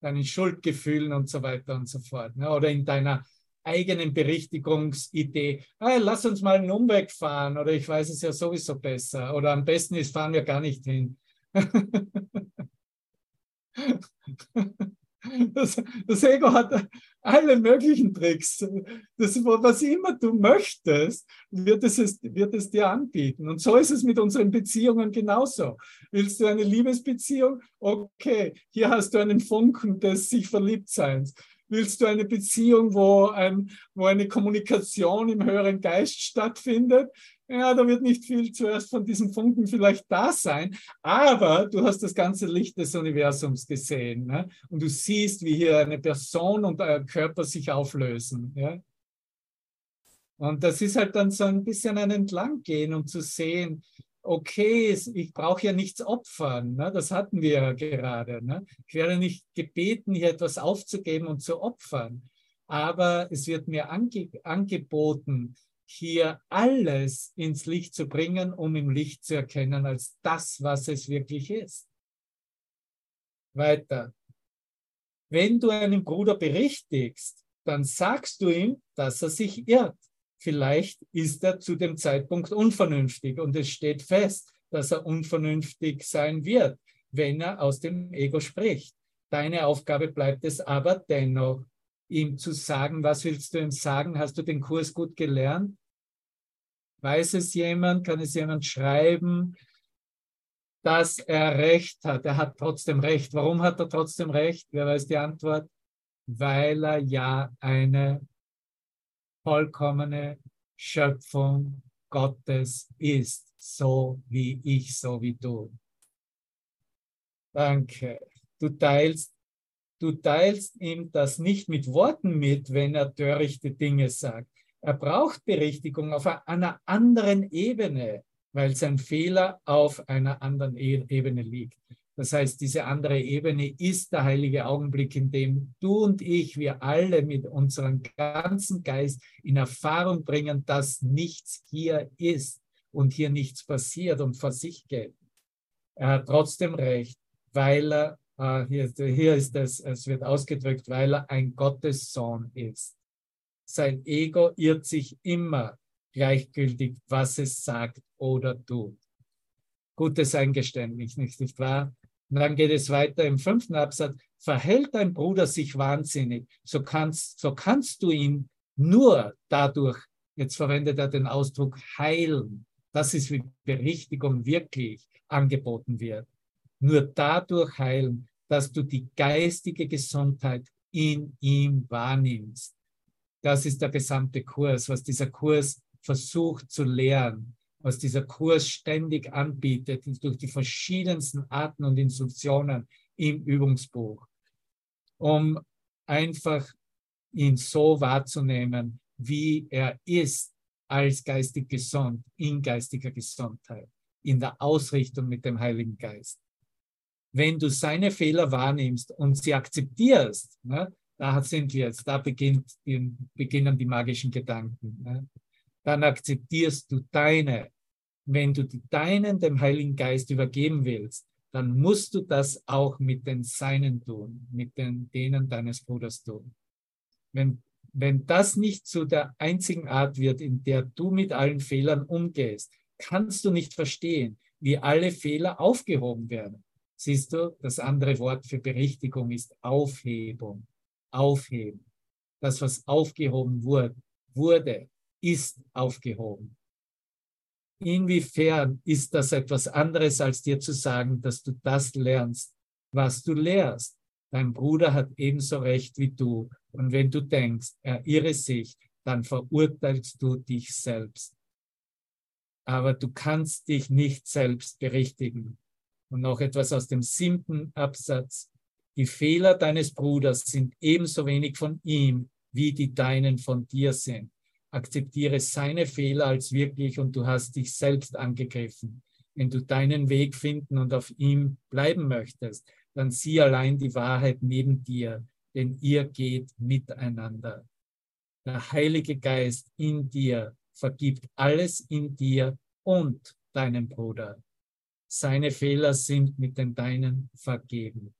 deinen Schuldgefühlen und so weiter und so fort. Ne? Oder in deiner eigenen Berichtigungsidee, hey, lass uns mal einen Umweg fahren oder ich weiß es ja sowieso besser oder am besten ist, fahren wir gar nicht hin. Das, das, Ego hat alle möglichen Tricks. Das, was immer du möchtest, wird es, wird es dir anbieten. Und so ist es mit unseren Beziehungen genauso. Willst du eine Liebesbeziehung? Okay, hier hast du einen Funken des sich Verliebtseins. Willst du eine Beziehung, wo, ein, wo eine Kommunikation im höheren Geist stattfindet? Ja, da wird nicht viel zuerst von diesem Funken vielleicht da sein, aber du hast das ganze Licht des Universums gesehen. Ne? Und du siehst, wie hier eine Person und ein Körper sich auflösen. Ja? Und das ist halt dann so ein bisschen ein Entlanggehen, um zu sehen, okay, ich brauche ja nichts opfern. Ne? Das hatten wir ja gerade. Ne? Ich werde nicht gebeten, hier etwas aufzugeben und zu opfern. Aber es wird mir ange angeboten, hier alles ins Licht zu bringen, um im Licht zu erkennen als das, was es wirklich ist. Weiter. Wenn du einen Bruder berichtigst, dann sagst du ihm, dass er sich irrt. Vielleicht ist er zu dem Zeitpunkt unvernünftig und es steht fest, dass er unvernünftig sein wird, wenn er aus dem Ego spricht. Deine Aufgabe bleibt es aber dennoch, ihm zu sagen, was willst du ihm sagen? Hast du den Kurs gut gelernt? Weiß es jemand? Kann es jemand schreiben? dass er Recht hat. Er hat trotzdem Recht. Warum hat er trotzdem Recht? Wer weiß die Antwort? Weil er ja eine vollkommene Schöpfung Gottes ist, so wie ich, so wie du. Danke. Du teilst, du teilst ihm das nicht mit Worten mit, wenn er törichte Dinge sagt. Er braucht Berichtigung auf einer anderen Ebene weil sein Fehler auf einer anderen e-, Ebene liegt. Das heißt, diese andere Ebene ist der heilige Augenblick, in dem du und ich, wir alle mit unserem ganzen Geist in Erfahrung bringen, dass nichts hier ist und hier nichts passiert und vor sich geht. Er hat trotzdem recht, weil er, äh, hier, hier ist es, es wird ausgedrückt, weil er ein Gottessohn ist. Sein Ego irrt sich immer gleichgültig, was es sagt oder tut. Gutes Eingeständnis, nicht wahr? Und dann geht es weiter im fünften Absatz. Verhält dein Bruder sich wahnsinnig, so kannst, so kannst du ihn nur dadurch, jetzt verwendet er den Ausdruck heilen. Das ist, wie Berichtigung wirklich angeboten wird. Nur dadurch heilen, dass du die geistige Gesundheit in ihm wahrnimmst. Das ist der gesamte Kurs, was dieser Kurs versucht zu lernen, was dieser Kurs ständig anbietet, durch die verschiedensten Arten und Instruktionen im Übungsbuch, um einfach ihn so wahrzunehmen, wie er ist, als geistig gesund, in geistiger Gesundheit, in der Ausrichtung mit dem Heiligen Geist. Wenn du seine Fehler wahrnimmst und sie akzeptierst, ne, da sind wir jetzt, da beginnt, beginnen die magischen Gedanken. Ne? dann akzeptierst du deine. Wenn du die deinen dem Heiligen Geist übergeben willst, dann musst du das auch mit den Seinen tun, mit den denen deines Bruders tun. Wenn, wenn das nicht zu der einzigen Art wird, in der du mit allen Fehlern umgehst, kannst du nicht verstehen, wie alle Fehler aufgehoben werden. Siehst du, das andere Wort für Berichtigung ist Aufhebung. Aufheben. Das, was aufgehoben wurde, wurde ist aufgehoben. Inwiefern ist das etwas anderes, als dir zu sagen, dass du das lernst, was du lehrst? Dein Bruder hat ebenso recht wie du. Und wenn du denkst, er irre sich, dann verurteilst du dich selbst. Aber du kannst dich nicht selbst berichtigen. Und noch etwas aus dem siebten Absatz. Die Fehler deines Bruders sind ebenso wenig von ihm, wie die deinen von dir sind akzeptiere seine Fehler als wirklich und du hast dich selbst angegriffen. Wenn du deinen Weg finden und auf ihm bleiben möchtest, dann sieh allein die Wahrheit neben dir, denn ihr geht miteinander. Der Heilige Geist in dir vergibt alles in dir und deinem Bruder. Seine Fehler sind mit den deinen vergeben.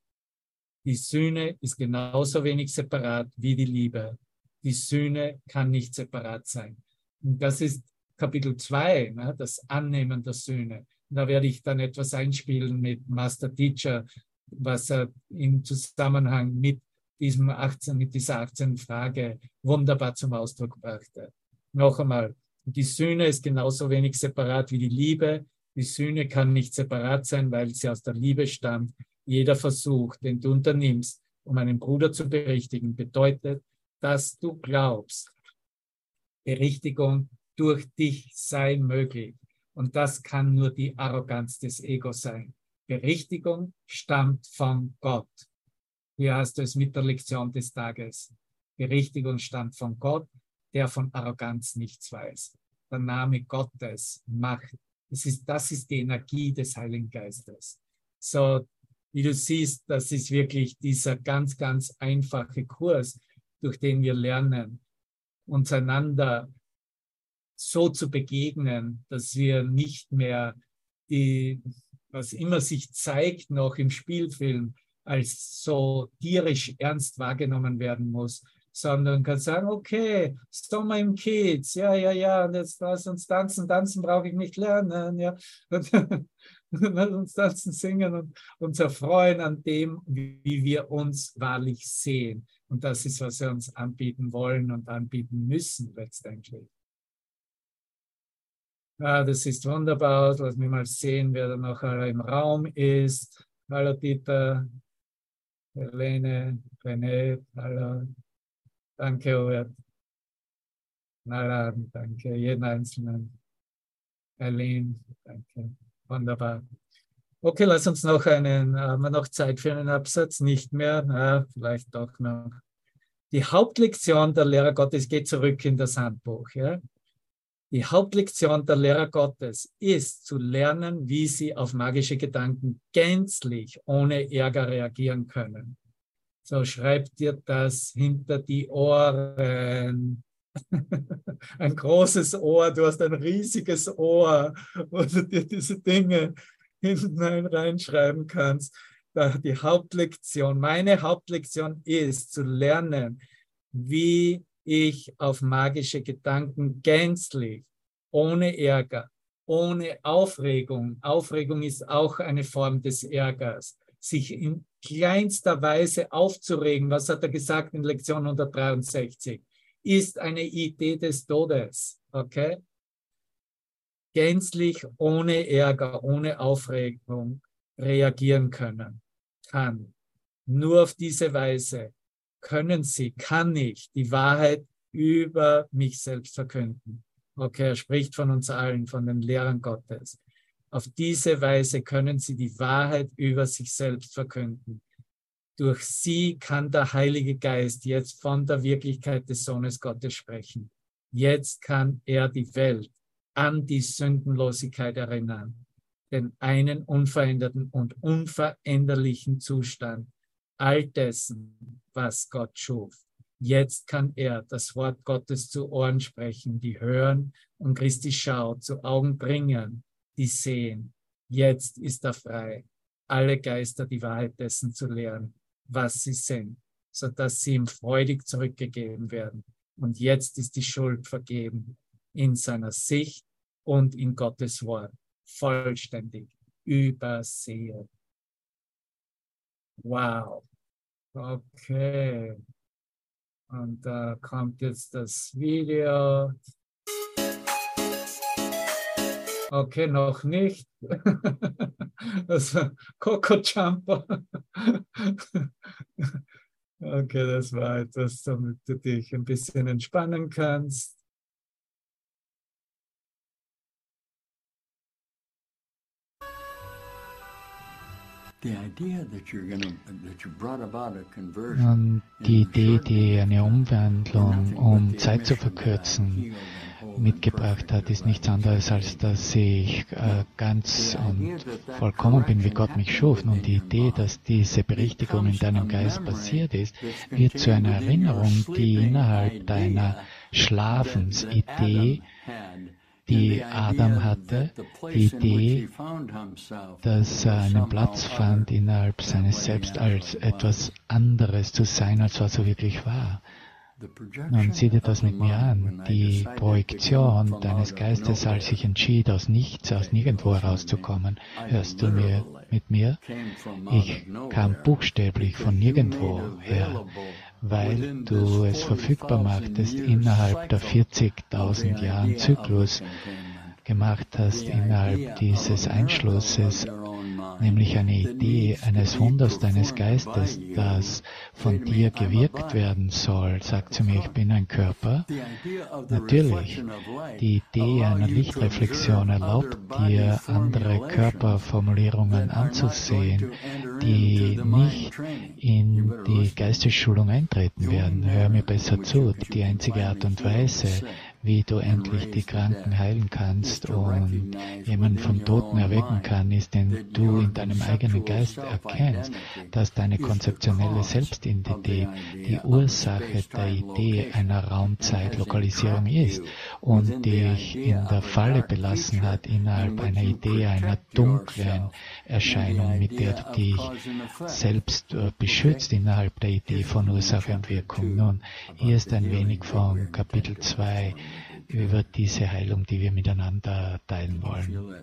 Die Sühne ist genauso wenig separat wie die Liebe die Sühne kann nicht separat sein. Und das ist Kapitel 2, ne, das Annehmen der Sühne. Da werde ich dann etwas einspielen mit Master Teacher, was er im Zusammenhang mit diesem 18, mit dieser 18 Frage wunderbar zum Ausdruck brachte. Noch einmal, die Sühne ist genauso wenig separat wie die Liebe. Die Sühne kann nicht separat sein, weil sie aus der Liebe stammt. Jeder Versuch, den du unternimmst, um einen Bruder zu berichtigen, bedeutet, dass du glaubst, Berichtigung durch dich sei möglich. Und das kann nur die Arroganz des Egos sein. Berichtigung stammt von Gott. Hier hast du es mit der Lektion des Tages. Berichtigung stammt von Gott, der von Arroganz nichts weiß. Der Name Gottes macht. Das ist, das ist die Energie des Heiligen Geistes. So, wie du siehst, das ist wirklich dieser ganz, ganz einfache Kurs, durch den wir lernen, uns einander so zu begegnen, dass wir nicht mehr die, was immer sich zeigt noch im Spielfilm, als so tierisch ernst wahrgenommen werden muss, sondern kann sagen, okay, Sommer im Kids, ja, ja, ja, und jetzt lass uns tanzen, tanzen brauche ich nicht lernen, ja. lass uns tanzen, singen und uns erfreuen an dem, wie wir uns wahrlich sehen. Und das ist, was wir uns anbieten wollen und anbieten müssen letztendlich. Ah, das sieht wunderbar. Lass mich mal sehen, wer da noch im Raum ist. Hallo Dieter, Helene, René, hallo. Danke, Robert. Nalan, danke. Jeden Einzelnen. Eileen, danke. Wunderbar. Okay, lass uns noch einen, haben wir noch Zeit für einen Absatz? Nicht mehr, na, vielleicht doch noch. Die Hauptlektion der Lehrer Gottes geht zurück in das Handbuch. Ja? Die Hauptlektion der Lehrer Gottes ist zu lernen, wie sie auf magische Gedanken gänzlich ohne Ärger reagieren können. So schreibt dir das hinter die Ohren. ein großes Ohr, du hast ein riesiges Ohr, wo du dir diese Dinge hinein reinschreiben kannst. Die Hauptlektion, meine Hauptlektion ist zu lernen, wie ich auf magische Gedanken gänzlich, ohne Ärger, ohne Aufregung, Aufregung ist auch eine Form des Ärgers, sich in kleinster Weise aufzuregen, was hat er gesagt in Lektion 163, ist eine Idee des Todes. Okay? gänzlich ohne Ärger, ohne Aufregung reagieren können, kann. Nur auf diese Weise können sie, kann ich die Wahrheit über mich selbst verkünden. Okay, er spricht von uns allen, von den Lehrern Gottes. Auf diese Weise können sie die Wahrheit über sich selbst verkünden. Durch sie kann der Heilige Geist jetzt von der Wirklichkeit des Sohnes Gottes sprechen. Jetzt kann er die Welt an die Sündenlosigkeit erinnern, den einen unveränderten und unveränderlichen Zustand all dessen, was Gott schuf. Jetzt kann er das Wort Gottes zu Ohren sprechen, die hören und Christi Schau zu Augen bringen, die sehen. Jetzt ist er frei, alle Geister die Wahrheit dessen zu lehren, was sie sind, so dass sie ihm freudig zurückgegeben werden. Und jetzt ist die Schuld vergeben in seiner Sicht und in Gottes Wort vollständig übersehe. Wow. Okay. Und da kommt jetzt das Video. Okay, noch nicht. War Coco Jumper. Okay, das war etwas, damit du dich ein bisschen entspannen kannst. Die Idee, die eine Umwandlung, um Zeit zu verkürzen, mitgebracht hat, ist nichts anderes, als dass ich äh, ganz und vollkommen bin, wie Gott mich schuf. Und die Idee, dass diese Berichtigung in deinem Geist passiert ist, wird zu einer Erinnerung, die innerhalb deiner Schlafensidee die Adam hatte, die Idee, dass er einen Platz fand innerhalb seines Selbst als etwas anderes zu sein, als was er wirklich war. Nun sieh dir das mit mir an. Die Projektion deines Geistes, als ich entschied, aus nichts, aus nirgendwo herauszukommen. Hörst du mir mit mir? Ich kam buchstäblich von nirgendwo her weil du es verfügbar machtest innerhalb der 40.000 Jahren Zyklus gemacht hast, innerhalb dieses Einschlusses nämlich eine Idee eines Wunders deines Geistes, das von dir gewirkt werden soll. Sagt zu mir, ich bin ein Körper. Natürlich, die Idee einer Lichtreflexion erlaubt dir, andere Körperformulierungen anzusehen, die nicht in die Geistesschulung eintreten werden. Hör mir besser zu. Die einzige Art und Weise, wie du endlich die Kranken heilen kannst und jemanden vom Toten erwecken kann, ist, wenn du in deinem eigenen Geist erkennst, dass deine konzeptionelle Selbstidentität die Ursache der Idee einer Raumzeitlokalisierung ist und dich in der Falle belassen hat innerhalb einer Idee einer dunklen Erscheinung, mit der du dich selbst äh, beschützt innerhalb der Idee von Ursache und Wirkung. Nun, hier ist ein wenig von Kapitel 2 über diese Heilung, die wir miteinander teilen wollen.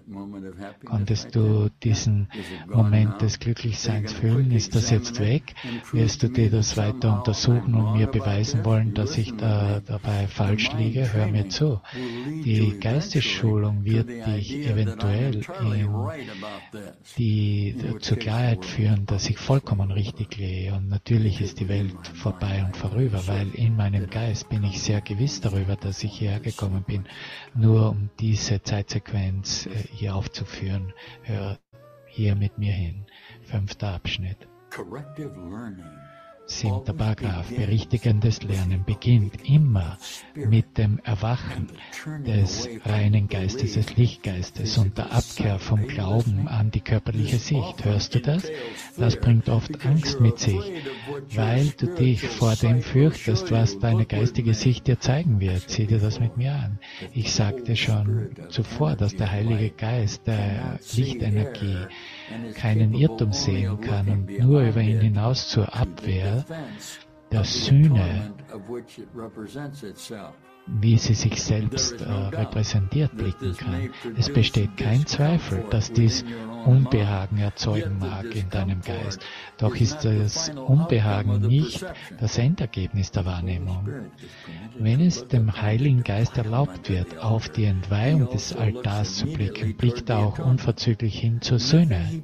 Konntest du diesen Moment des Glücklichseins fühlen? Ist das jetzt weg? Wirst du dir das weiter untersuchen und mir beweisen wollen, dass ich da dabei falsch liege? Hör mir zu. Die Geistesschulung wird dich eventuell in die zur Klarheit führen, dass ich vollkommen richtig gehe. Und natürlich ist die Welt vorbei und vorüber, weil in meinem Geist bin ich sehr gewiss darüber, dass ich hierher gekommen bin, nur um diese Zeitsequenz äh, hier aufzuführen. Hör hier mit mir hin. Fünfter Abschnitt. Siebter Paragraph. Berichtigendes Lernen beginnt immer mit dem Erwachen des reinen Geistes, des Lichtgeistes und der Abkehr vom Glauben an die körperliche Sicht. Hörst du das? Das bringt oft Angst mit sich, weil du dich vor dem fürchtest, was deine geistige Sicht dir zeigen wird. Sieh dir das mit mir an. Ich sagte schon zuvor, dass der Heilige Geist der Lichtenergie keinen Irrtum sehen kann und nur über ihn hinaus zur Abwehr der Sühne wie sie sich selbst äh, repräsentiert blicken kann. Es besteht kein Zweifel, dass dies Unbehagen erzeugen mag in deinem Geist. Doch ist das Unbehagen nicht das Endergebnis der Wahrnehmung. Wenn es dem Heiligen Geist erlaubt wird, auf die Entweihung des Altars zu blicken, blickt er auch unverzüglich hin zur Söhne.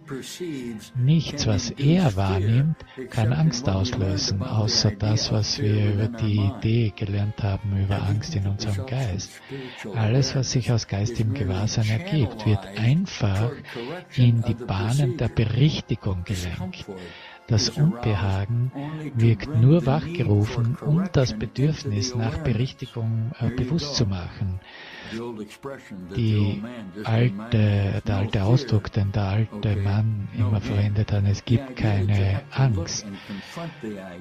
Nichts, was er wahrnimmt, kann Angst auslösen, außer das, was wir über die Idee gelernt haben über Angst in unserem Geist. Alles, was sich aus geistigem Gewahrsein ergibt, wird einfach in die Bahnen der Berichtigung gelenkt. Das Unbehagen wirkt nur wachgerufen, um das Bedürfnis nach Berichtigung äh, bewusst zu machen die alte, der alte Ausdruck, den der alte Mann immer verwendet hat, es gibt keine Angst.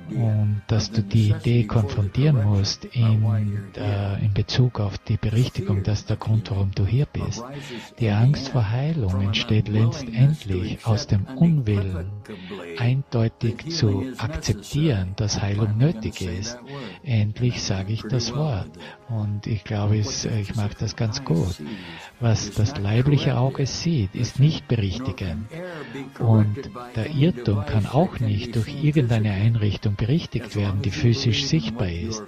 Und dass du die Idee konfrontieren musst in, äh, in Bezug auf die Berichtigung, das ist der Grund, warum du hier bist. Die Angst vor Heilung entsteht letztendlich aus dem Unwillen, eindeutig zu akzeptieren, dass Heilung nötig ist. Endlich sage ich das Wort. Und ich glaube, ich mache das ganz gut. Was das leibliche Auge sieht, ist nicht berichtigend. Und der Irrtum kann auch nicht durch irgendeine Einrichtung berichtigt werden, die physisch sichtbar ist.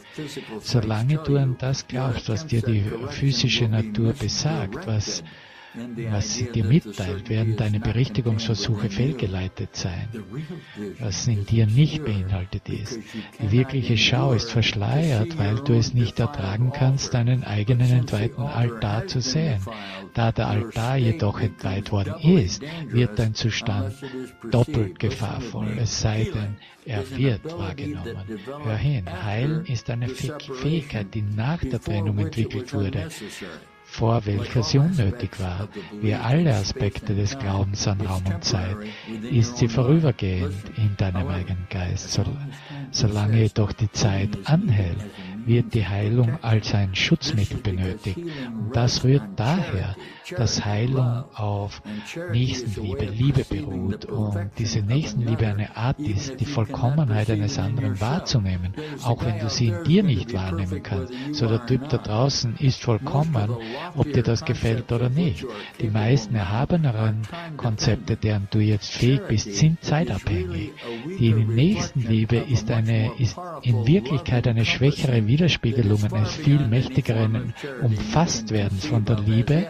Solange du an das glaubst, was dir die physische Natur besagt, was was sie dir mitteilt, werden deine Berichtigungsversuche fehlgeleitet sein, was in dir nicht beinhaltet ist. Die wirkliche Schau ist verschleiert, weil du es nicht ertragen kannst, deinen eigenen entweihten Altar zu sehen. Da der Altar jedoch entweiht worden ist, wird dein Zustand doppelt gefahrvoll, es sei denn, er wird wahrgenommen. Hör hin, Heilen ist eine Fähigkeit, die nach der Trennung entwickelt wurde vor welcher sie unnötig war. Wie alle Aspekte des Glaubens an Raum und Zeit ist sie vorübergehend in deinem eigenen Geist, solange jedoch die Zeit anhält wird die Heilung als ein Schutzmittel benötigt. Und das rührt daher, dass Heilung auf Nächstenliebe, Liebe beruht und diese Nächstenliebe eine Art ist, die Vollkommenheit eines anderen wahrzunehmen, auch wenn du sie in dir nicht wahrnehmen kannst. So der Typ da draußen ist vollkommen, ob dir das gefällt oder nicht. Die meisten erhabeneren Konzepte, deren du jetzt fähig bist, sind zeitabhängig. Die Nächstenliebe ist eine, ist in Wirklichkeit eine schwächere Widerspiegelungen eines viel mächtigeren Umfasstwerdens von der Liebe,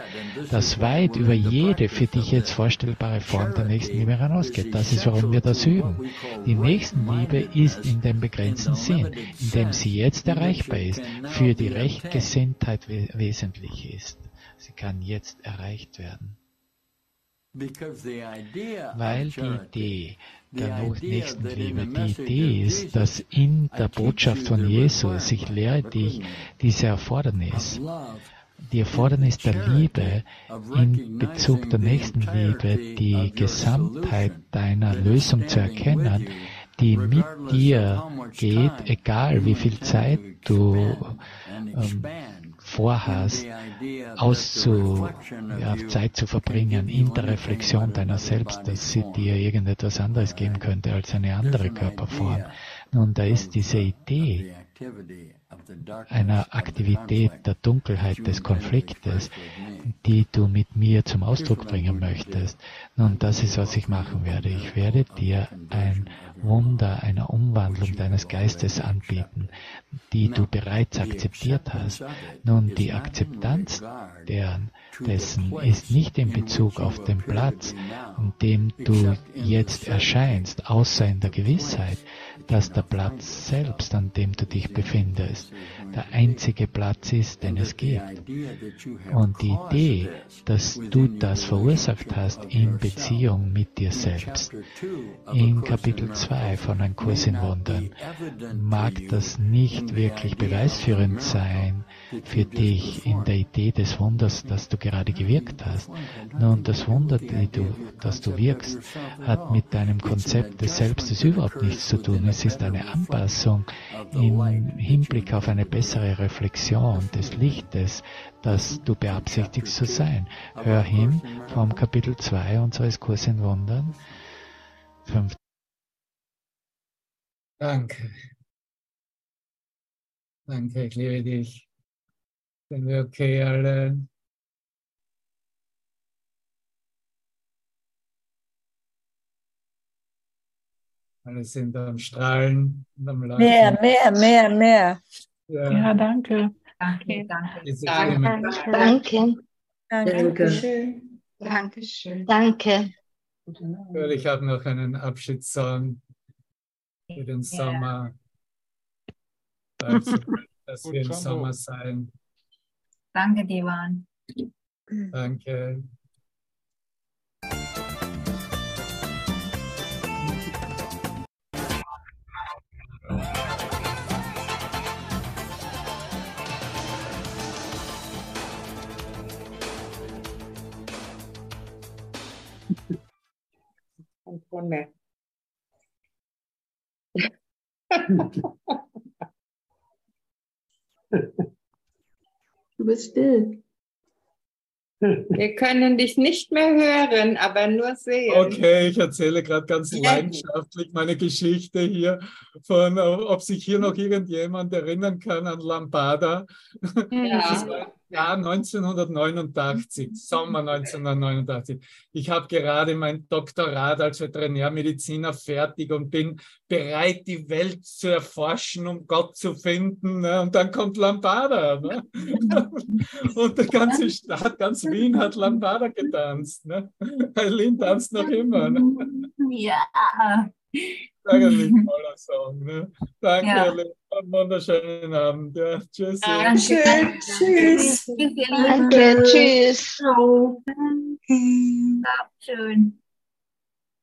das weit über jede für dich jetzt vorstellbare Form der Nächstenliebe hinausgeht. Das ist, warum wir das üben. Die Nächstenliebe ist in dem begrenzten Sinn, in dem sie jetzt erreichbar ist, für die Rechtgesinntheit wesentlich ist. Sie kann jetzt erreicht werden. Weil die Idee der Nächstenliebe, die Idee ist, dass in der Botschaft von Jesus, ich lehre dich diese Erfordernis, die Erfordernis der Liebe in Bezug der Nächstenliebe, die Gesamtheit deiner Lösung zu erkennen, die mit dir geht, egal wie viel Zeit du ähm, vorhast, auszu, ja, Zeit zu verbringen in der Reflexion deiner selbst, dass sie dir irgendetwas anderes geben könnte als eine andere Körperform. Nun, da ist diese Idee einer Aktivität der Dunkelheit des Konfliktes, die du mit mir zum Ausdruck bringen möchtest. Nun, das ist, was ich machen werde. Ich werde dir ein Wunder einer Umwandlung deines Geistes anbieten, die du bereits akzeptiert hast. Nun, die Akzeptanz deren, dessen ist nicht in Bezug auf den Platz, an dem du jetzt erscheinst, außer in der Gewissheit, dass der Platz selbst, an dem du dich befindest, der einzige Platz ist, den es gibt. Und die Idee, dass du das verursacht hast in Beziehung mit dir selbst. In Kapitel 2 von Ein Kurs in Wundern mag das nicht wirklich beweisführend sein für dich in der Idee des Wunders, das du gerade gewirkt hast. Nun, das Wunder, du, das du wirkst, hat mit deinem Konzept des Selbstes überhaupt nichts zu tun. Es ist eine Anpassung im Hinblick auf eine bessere Reflexion des Lichtes, das du beabsichtigst zu sein. Hör hin vom Kapitel 2 unseres Kurs in Wundern. Fünf. Danke. Danke, ich liebe dich. Sind wir okay alle? Alle sind am Strahlen und am Lachen. Mehr, mehr, mehr, mehr. Ja, Ja, danke. Danke, danke. Danke. Stimme. Danke. Dankeschön. Dankeschön. Danke. Ich habe noch einen Abschiedssong für den Sommer. Also, dass wir im Sommer sein. Danke, Divan. Danke. Du bist still. Wir können dich nicht mehr hören, aber nur sehen. Okay, ich erzähle gerade ganz leidenschaftlich meine Geschichte hier von, ob sich hier noch irgendjemand erinnern kann an Lambada. Das Jahr 1989, Sommer 1989. Ich habe gerade mein Doktorat als Veterinärmediziner fertig und bin bereit, die Welt zu erforschen, um Gott zu finden. Ne? Und dann kommt Lambada. Ne? Und die ganze Stadt, ganz Wien hat Lambada getanzt. Ne? Eileen tanzt noch immer. Ne? Ja. Ein toller Song. Ne? Danke, Ja. Einen wunderschönen Abend. Ja, tschüss. Dankeschön. Tschüss. Tschüss, ihr Lieben. Danke. Tschüss. Ciao. Schön.